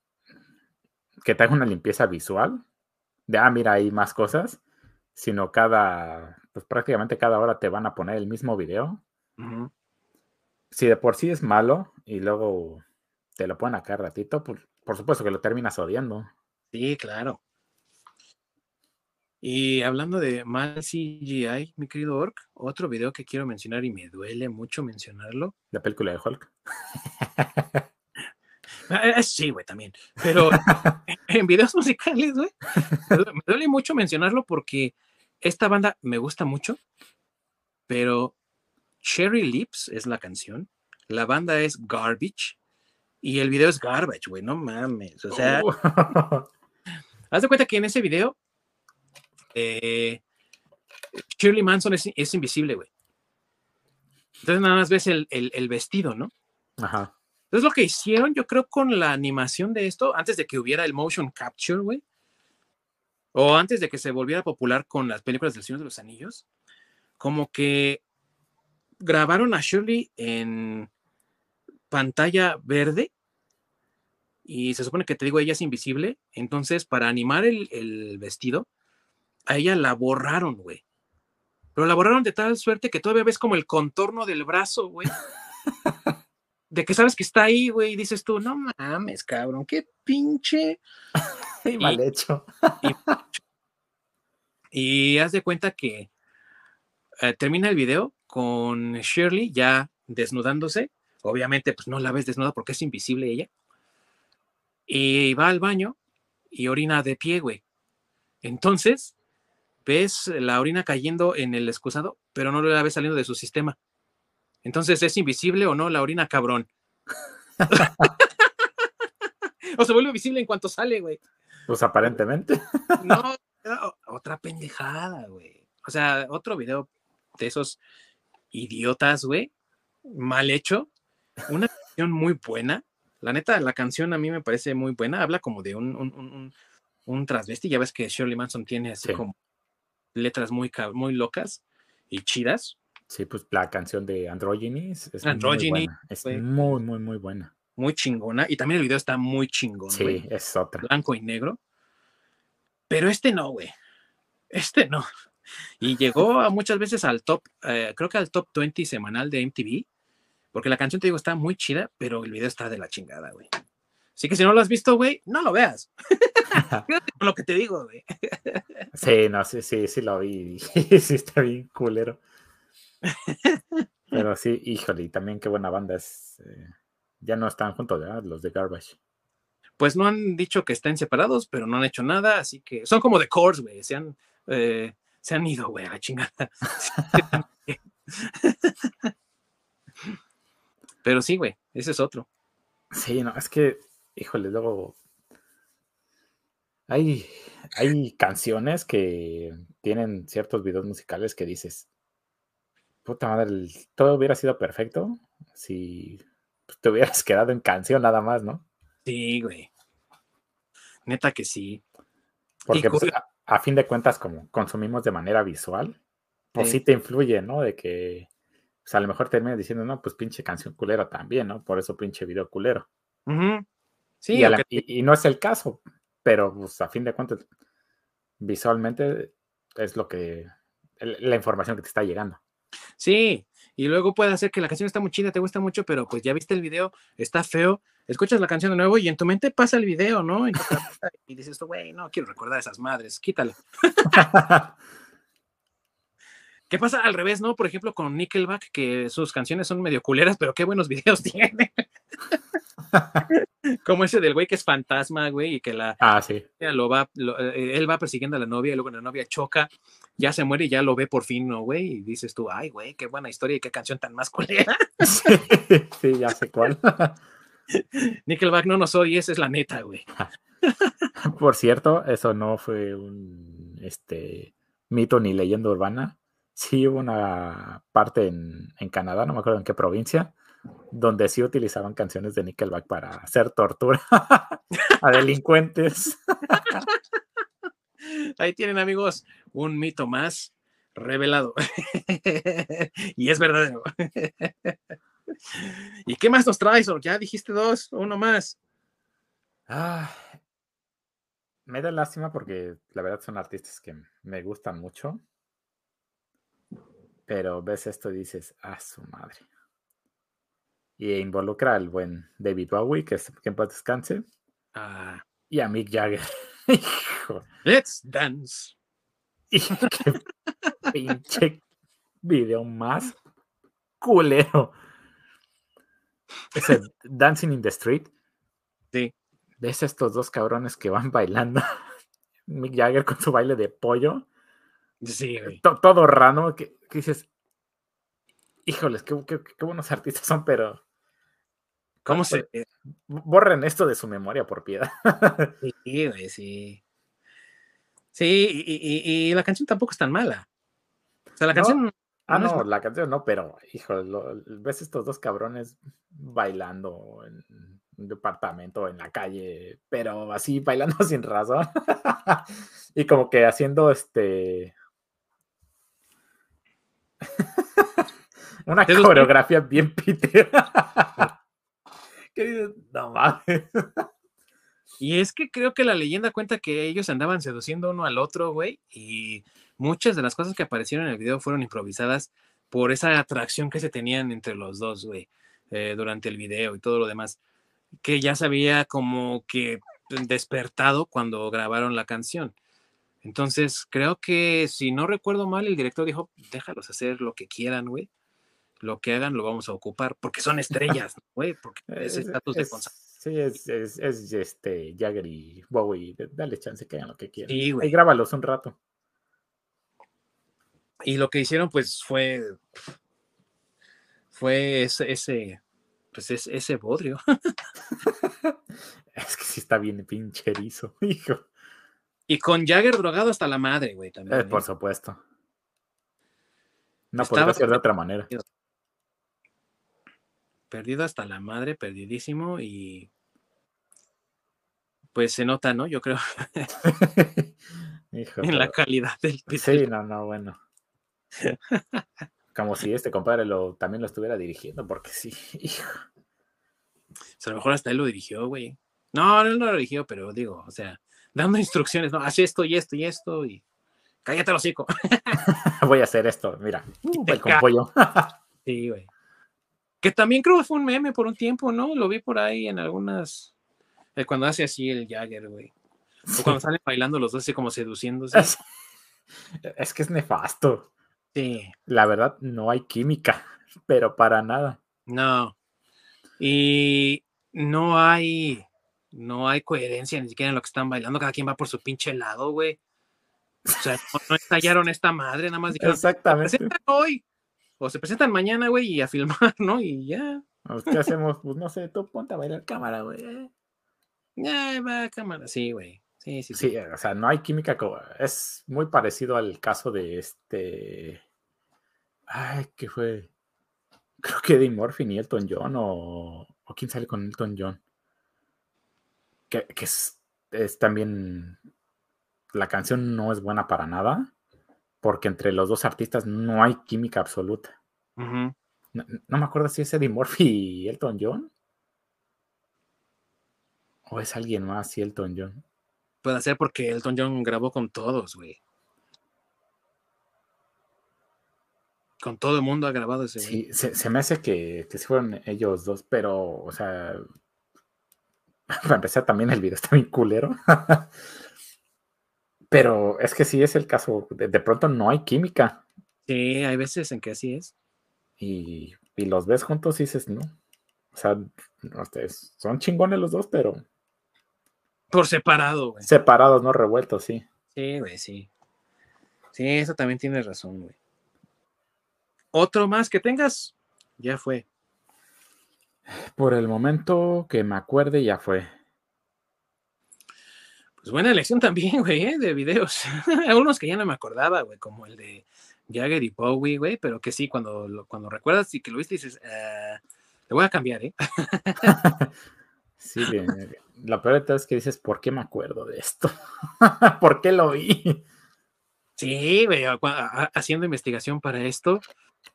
que te haga una limpieza visual, de, ah, mira, hay más cosas, sino cada, pues prácticamente cada hora te van a poner el mismo video. Si de por sí es malo y luego te lo ponen acá ratito, pues por supuesto que lo terminas odiando. Sí, claro. Y hablando de mal CGI, mi querido Orc, otro video que quiero mencionar y me duele mucho mencionarlo. La película de Hulk. Ah, eh, sí, güey, también. Pero en videos musicales, güey, me due- me duele mucho mencionarlo porque esta banda me gusta mucho, pero Cherry Lips es la canción, la banda es Garbage y el video es Garbage, güey, no mames. O sea, Uh, haz de cuenta que en ese video eh, Shirley Manson es, es invisible, güey. Entonces nada más ves el, el- el vestido, ¿no? Ajá. Entonces lo que hicieron, yo creo, con la animación de esto, antes de que hubiera el motion capture, güey, o antes de que se volviera popular con las películas del Señor de los Anillos, como que grabaron a Shirley en pantalla verde y se supone que te digo, ella es invisible, entonces para animar el, el vestido, a ella la borraron, güey. Pero la borraron de tal suerte que todavía ves como el contorno del brazo, güey de que sabes que está ahí, güey, y dices tú, no mames, cabrón, qué pinche. Y mal hecho. Y haz de cuenta que eh, termina el video con Shirley ya desnudándose. Obviamente, pues no la ves desnuda porque es invisible ella. Y va al baño y orina de pie, güey. Entonces, ves la orina cayendo en el excusado, pero no la ves saliendo de su sistema. Entonces, ¿es invisible o no la orina, cabrón? o se vuelve visible en cuanto sale, güey. Pues aparentemente. No, otra pendejada, güey. O sea, otro video de esos idiotas, güey. Mal hecho. Una canción muy buena. La neta, la canción a mí me parece muy buena. Habla como de un, un, un, un- un transvesti. Ya ves que Shirley Manson tiene así Sí. como letras muy, muy locas y chidas. Sí, pues la canción de Androgyny es Androgyny, muy buena. Es muy, muy, muy buena. Muy chingona. Y también el video está muy chingón. Sí, es otra. blanco y negro. Pero este no, güey. Este no. Y llegó a muchas veces al top, eh, creo que al top 20 semanal de MTV, Porque la canción, te digo, está muy chida, pero el video está de la chingada, güey. Así que si no lo has visto, güey, no lo veas. Con lo que te digo, güey. Sí, no, sí, sí, sí lo vi. sí, está bien culero. Pero sí, híjole, y también qué buena banda es. eh, ya no están juntos, ¿verdad? Los de Garbage. Pues no han dicho que estén separados, pero no han hecho nada, así que son como The Course, güey. Se han, eh, se han ido, güey, a la chingada. pero sí, güey, ese es otro. Sí, no, es que, híjole, luego. Hay, hay canciones que tienen ciertos videos musicales que dices, puta madre, todo hubiera sido perfecto si pues, te hubieras quedado en canción nada más, ¿no? Sí, güey. Neta que sí. Porque pues, a, a fin de cuentas, como consumimos de manera visual, pues Sí. sí te influye, ¿no? De que pues, a lo mejor terminas diciendo, no, pues pinche canción culera también, ¿no? Por eso pinche video culero. Ujú. Sí, y, a la- aunque- y- y no es el caso, pero pues a fin de cuentas, visualmente es lo que, la información que te está llegando. sí. Y luego puede hacer que la canción está muy chida, te gusta mucho, pero pues ya viste el video, está feo, escuchas la canción de nuevo y en tu mente pasa el video, ¿no? Y, y dices, güey, no quiero recordar a esas madres, quítalo. ¿Qué pasa al revés, no? Por ejemplo, con Nickelback, que sus canciones son medio culeras, pero qué buenos videos tiene. Como ese del güey que es fantasma, güey, y que la ah, sí. lo va, lo- eh, él va persiguiendo a la novia y luego la novia choca, ya se muere y ya lo ve por fin, ¿no, güey? Y dices tú, ay, güey, qué buena historia y qué canción tan más culera. sí. sí, ya sé cuál. Nickelback no nos oyes, es la neta, güey. Por cierto, eso no fue un este mito ni leyenda urbana. Sí hubo una parte en, en Canadá, no me acuerdo en qué provincia, donde sí utilizaban canciones de Nickelback para hacer tortura a delincuentes. Ahí tienen, amigos, un mito más revelado. y es verdadero. ¿Y qué más nos traes? Ya dijiste dos, uno más. Ah, me da lástima porque la verdad son artistas que me gustan mucho. Pero ves esto y dices, ah, su madre. Y involucra al buen David Bowie, que, es, que en paz descanse, Ah, y a Mick Jagger. Hijo, let's dance. y qué pinche video más culero. Ese Dancing in the Street. Sí. ¿Ves estos dos cabrones que van bailando? Mick Jagger con su baile de pollo. Sí, todo raro. Que, que dices, híjoles, qué, qué- qué buenos artistas son, pero ¿Cómo se.? borren esto de su memoria por piedad. Sí, güey, sí. Sí, y, y- y la canción tampoco es tan mala. O sea, la No, canción. ah, no la canción no, pero, híjole, lo- ves estos dos cabrones bailando en un departamento, en la calle, pero así bailando sin razón. y como que haciendo este. Una coreografía bien pitera. Y es que creo que la leyenda cuenta que ellos andaban seduciendo uno al otro, güey, y muchas de las cosas que aparecieron en el video fueron improvisadas por esa atracción que se tenían entre los dos, güey, eh, durante el video y todo lo demás, que ya se había como que despertado cuando grabaron la canción. Entonces, creo que si no recuerdo mal, el director dijo, déjalos hacer lo que quieran, güey. Lo que hagan lo vamos a ocupar, porque son estrellas, ¿no, güey, porque es Es- estatus de consagración. Sí, es, es, es, este Jagger y Bowie. Dale chance que hagan lo que quieran. Sí, y grábalos un rato. Y lo que hicieron, pues, fue. Fue ese. ese pues es, ese bodrio. Es que sí está bien pinche erizo, hijo. Y con Jagger drogado hasta la madre, güey, también. Eh, ¿eh? por supuesto. No Estaba- podría ser de otra manera. Perdido hasta la madre, perdidísimo. Y. Pues se nota, ¿no? Yo creo, hijo, en la calidad del video. Sí, no, no, bueno. Como si este compadre lo, también lo estuviera dirigiendo, porque sí, hijo. O sea, a lo mejor hasta él lo dirigió, güey. No, él no lo dirigió, pero digo, o sea, dando instrucciones, no, haz esto y esto y esto y. Cállate el hocico. Voy a hacer esto, mira. te el con ca- pollo. Sí, güey. Que también creo que fue un meme por un tiempo, ¿no? Lo vi por ahí en algunas. eh, cuando hace así el Jagger, güey. O cuando salen bailando los dos así como seduciéndose. Es, es que es nefasto. Sí, La verdad, no hay química, pero para nada. no. Y no hay. No hay coherencia ni siquiera en lo que están bailando. Cada quien va por su pinche lado, güey. O sea, no, no estallaron esta madre, nada más dijeron, "Se Exactamente. hoy. O se presentan mañana, güey, y a filmar, ¿no? Y ya. ¿Qué hacemos? Pues no sé, tú ponte a bailar cámara, güey. Ya va, cámara. Sí, güey. Sí, sí, Sí, sí. o sea, no hay química. Es muy parecido al caso de este. Ay, ¿qué fue? Creo que Eddie Murphy y Elton John, o, o quién sale con Elton John. Que, que es, es también. La canción no es buena para nada, porque entre los dos artistas no hay química absoluta. No, no me acuerdo si es Eddie Murphy y Elton John. O es alguien más y Elton John. Puede ser porque Elton John grabó con todos, güey. Con todo el mundo ha grabado ese. Sí, se, se me hace que, que sí fueron ellos dos, pero, o sea, para empezar también el video está bien culero. pero es que sí es el caso, de, de pronto no hay química Sí, hay veces en que así es. y, y los ves juntos y dices, no. O sea, no, ustedes son chingones los dos, pero Por separado, güey. separados, no revueltos, sí. Sí, güey, sí. Sí, eso también tienes razón, güey. Otro más que tengas, ya fue. Por el momento que me acuerde, ya fue. Pues buena elección también, güey, ¿eh? de videos. Algunos que ya no me acordaba, güey, como el de Jagger y Bowie, güey, pero que sí, cuando, lo- cuando recuerdas y que lo viste, dices, "Ah, le voy a cambiar, ¿eh? Sí, bien, la peor de todo es que dices, ¿por qué me acuerdo de esto? ¿Por qué lo vi? Sí, güey, haciendo investigación para esto,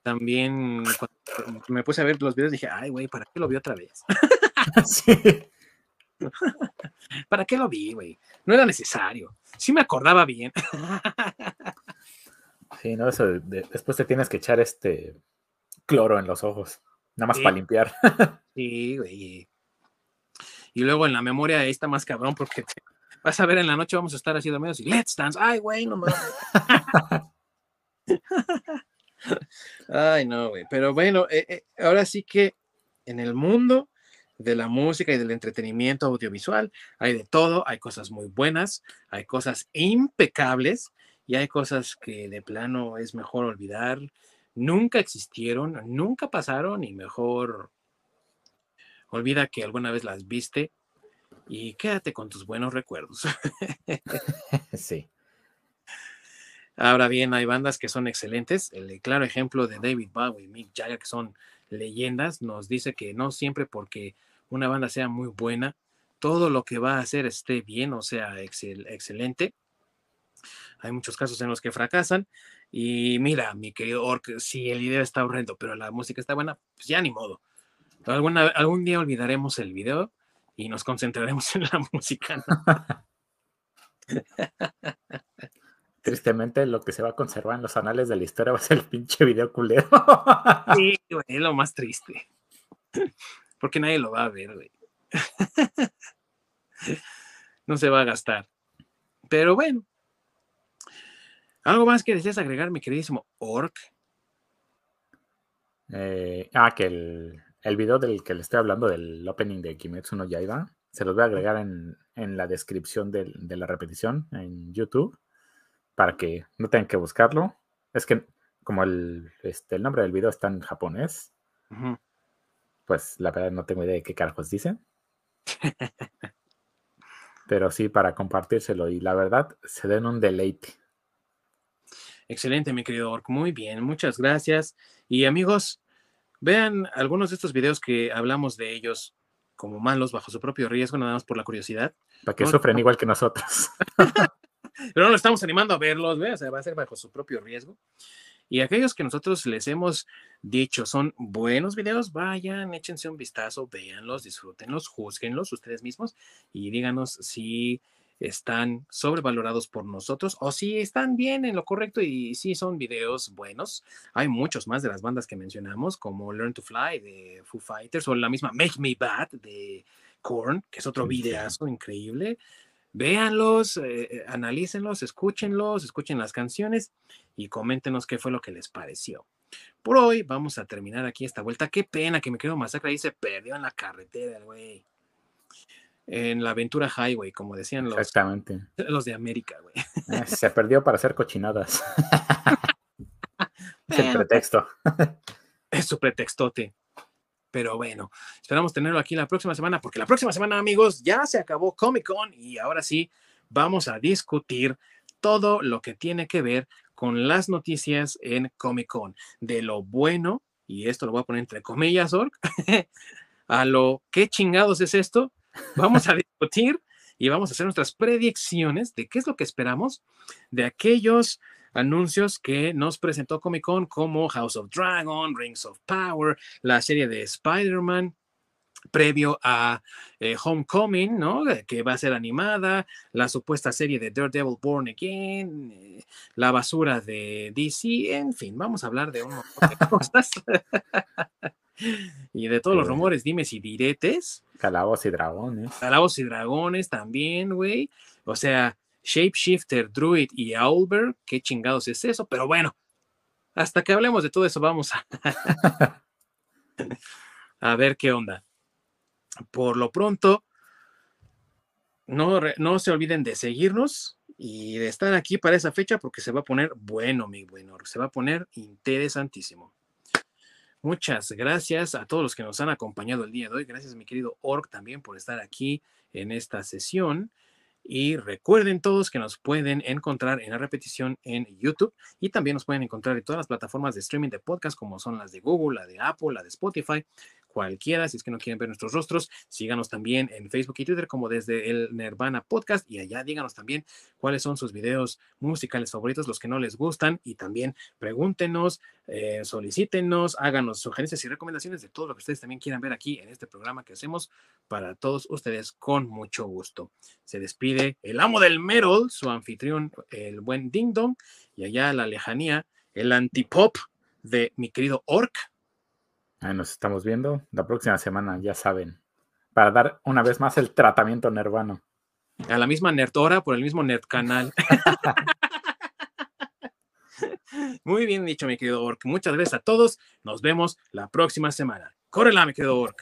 también cuando me puse a ver los videos dije, ay, güey, ¿para qué lo vi otra vez? sí. ¿Para qué lo vi, güey? No era necesario. Sí me acordaba bien. Sí, no, eso de- de- después te tienes que echar este cloro en los ojos, nada más Sí. para limpiar. Sí, güey. Y luego en la memoria está más cabrón porque te- vas a ver en la noche vamos a estar así dormidos y let's dance. Ay, güey, no mames. Ay, no, güey. Pero bueno, eh, eh, ahora sí que en el mundo de la música y del entretenimiento audiovisual hay de todo, hay cosas muy buenas, hay cosas impecables y hay cosas que de plano es mejor olvidar, nunca existieron, nunca pasaron y mejor olvida que alguna vez las viste y quédate con tus buenos recuerdos. sí. Ahora bien, hay bandas que son excelentes. El claro ejemplo de David Bowie y Mick Jagger, que son leyendas, nos dice que no siempre porque una banda sea muy buena, todo lo que va a hacer esté bien o sea excel- excelente. Hay muchos casos en los que fracasan. Y mira, mi querido Orc, si el video está horrendo, pero la música está buena, pues ya ni modo. Alguna, algún día olvidaremos el video y nos concentraremos en la música. Tristemente, lo que se va a conservar en los anales de la historia va a ser el pinche video culero. Sí, güey, es lo más triste. Porque nadie lo va a ver, güey. No se va a gastar. Pero bueno. ¿Algo más que deseas agregar, mi queridísimo Orc? Eh, ah, que el, el video del que le estoy hablando, del opening de Kimetsu no Yaiba, se los voy a agregar en, en la descripción del- de la repetición en YouTube para que no tengan que buscarlo. Es que como el, este, el nombre del video está en japonés, pues la verdad no tengo idea de qué carajos dice. Pero sí, para compartírselo y la verdad se den un deleite. Excelente, mi querido Orc. Muy bien, muchas gracias. Y amigos, vean algunos de estos videos que hablamos de ellos como malos bajo su propio riesgo, nada más por la curiosidad. Para que No, sufren no. igual que nosotros. pero no lo estamos animando a verlos, ¿ve? o sea, va a ser bajo su propio riesgo. Y aquellos que nosotros les hemos dicho son buenos videos, vayan, échense un vistazo, véanlos, disfrútenlos, juzguenlos ustedes mismos y díganos si están sobrevalorados por nosotros o si están bien en lo correcto y si son videos buenos. Hay muchos más de las bandas que mencionamos, como Learn to Fly de Foo Fighters o la misma Make Me Bad de Korn, que es otro videazo increíble. Véanlos, eh, eh, analícenlos, escúchenlos, escuchen las canciones y coméntenos qué fue lo que les pareció. Por hoy vamos a terminar aquí esta vuelta. Qué pena que me quedo masacre ahí se perdió en la carretera, güey en la Aventura Highway, como decían los, los de América, güey. Eh, se perdió para hacer cochinadas. es el pretexto. es su pretextote. Pero bueno, esperamos tenerlo aquí la próxima semana, porque la próxima semana, amigos, ya se acabó Comic Con y ahora sí vamos a discutir todo lo que tiene que ver con las noticias en Comic Con, de lo bueno, y esto lo voy a poner entre comillas, Org, a lo qué chingados es esto, Vamos a discutir y vamos a hacer nuestras predicciones de qué es lo que esperamos de aquellos anuncios que nos presentó Comic Con como House of Dragon, Rings of Power, la serie de Spider-Man, previo a eh, Homecoming, ¿no? Que va a ser animada, la supuesta serie de Daredevil Born Again, eh, la basura de DC, en fin, vamos a hablar de un montón de cosas. y de todos los rumores, dime si diretes. Calabos y dragones. Calabos y dragones también, güey. O sea, Shapeshifter, Druid y Owlbear, qué chingados es eso, pero bueno, hasta que hablemos de todo eso, vamos a, a ver qué onda. Por lo pronto, no, no se olviden de seguirnos y de estar aquí para esa fecha porque se va a poner bueno, mi bueno, se va a poner interesantísimo. Muchas gracias a todos los que nos han acompañado el día de hoy. Gracias, mi querido Org, también por estar aquí en esta sesión. Y recuerden todos que nos pueden encontrar en la repetición en YouTube y también nos pueden encontrar en todas las plataformas de streaming de podcast como son las de Google, la de Apple, la de Spotify cualquiera, si es que no quieren ver nuestros rostros, síganos también en Facebook y Twitter como desde el Nirvana Podcast y allá díganos también cuáles son sus videos musicales favoritos, los que no les gustan y también pregúntenos, eh, solicítenos, háganos sugerencias y recomendaciones de todo lo que ustedes también quieran ver aquí en este programa que hacemos para todos ustedes con mucho gusto. Se despide el amo del Metal, su anfitrión, el buen Ding Dong, y allá a la lejanía, el antipop de mi querido Orc Ahí nos estamos viendo la próxima semana, ya saben, para dar una vez más el tratamiento nervano. A la misma Nerdora por el mismo Nerd Canal. Muy bien dicho, mi querido Orc. Muchas gracias a todos. Nos vemos la próxima semana. Córrela, mi querido Orc.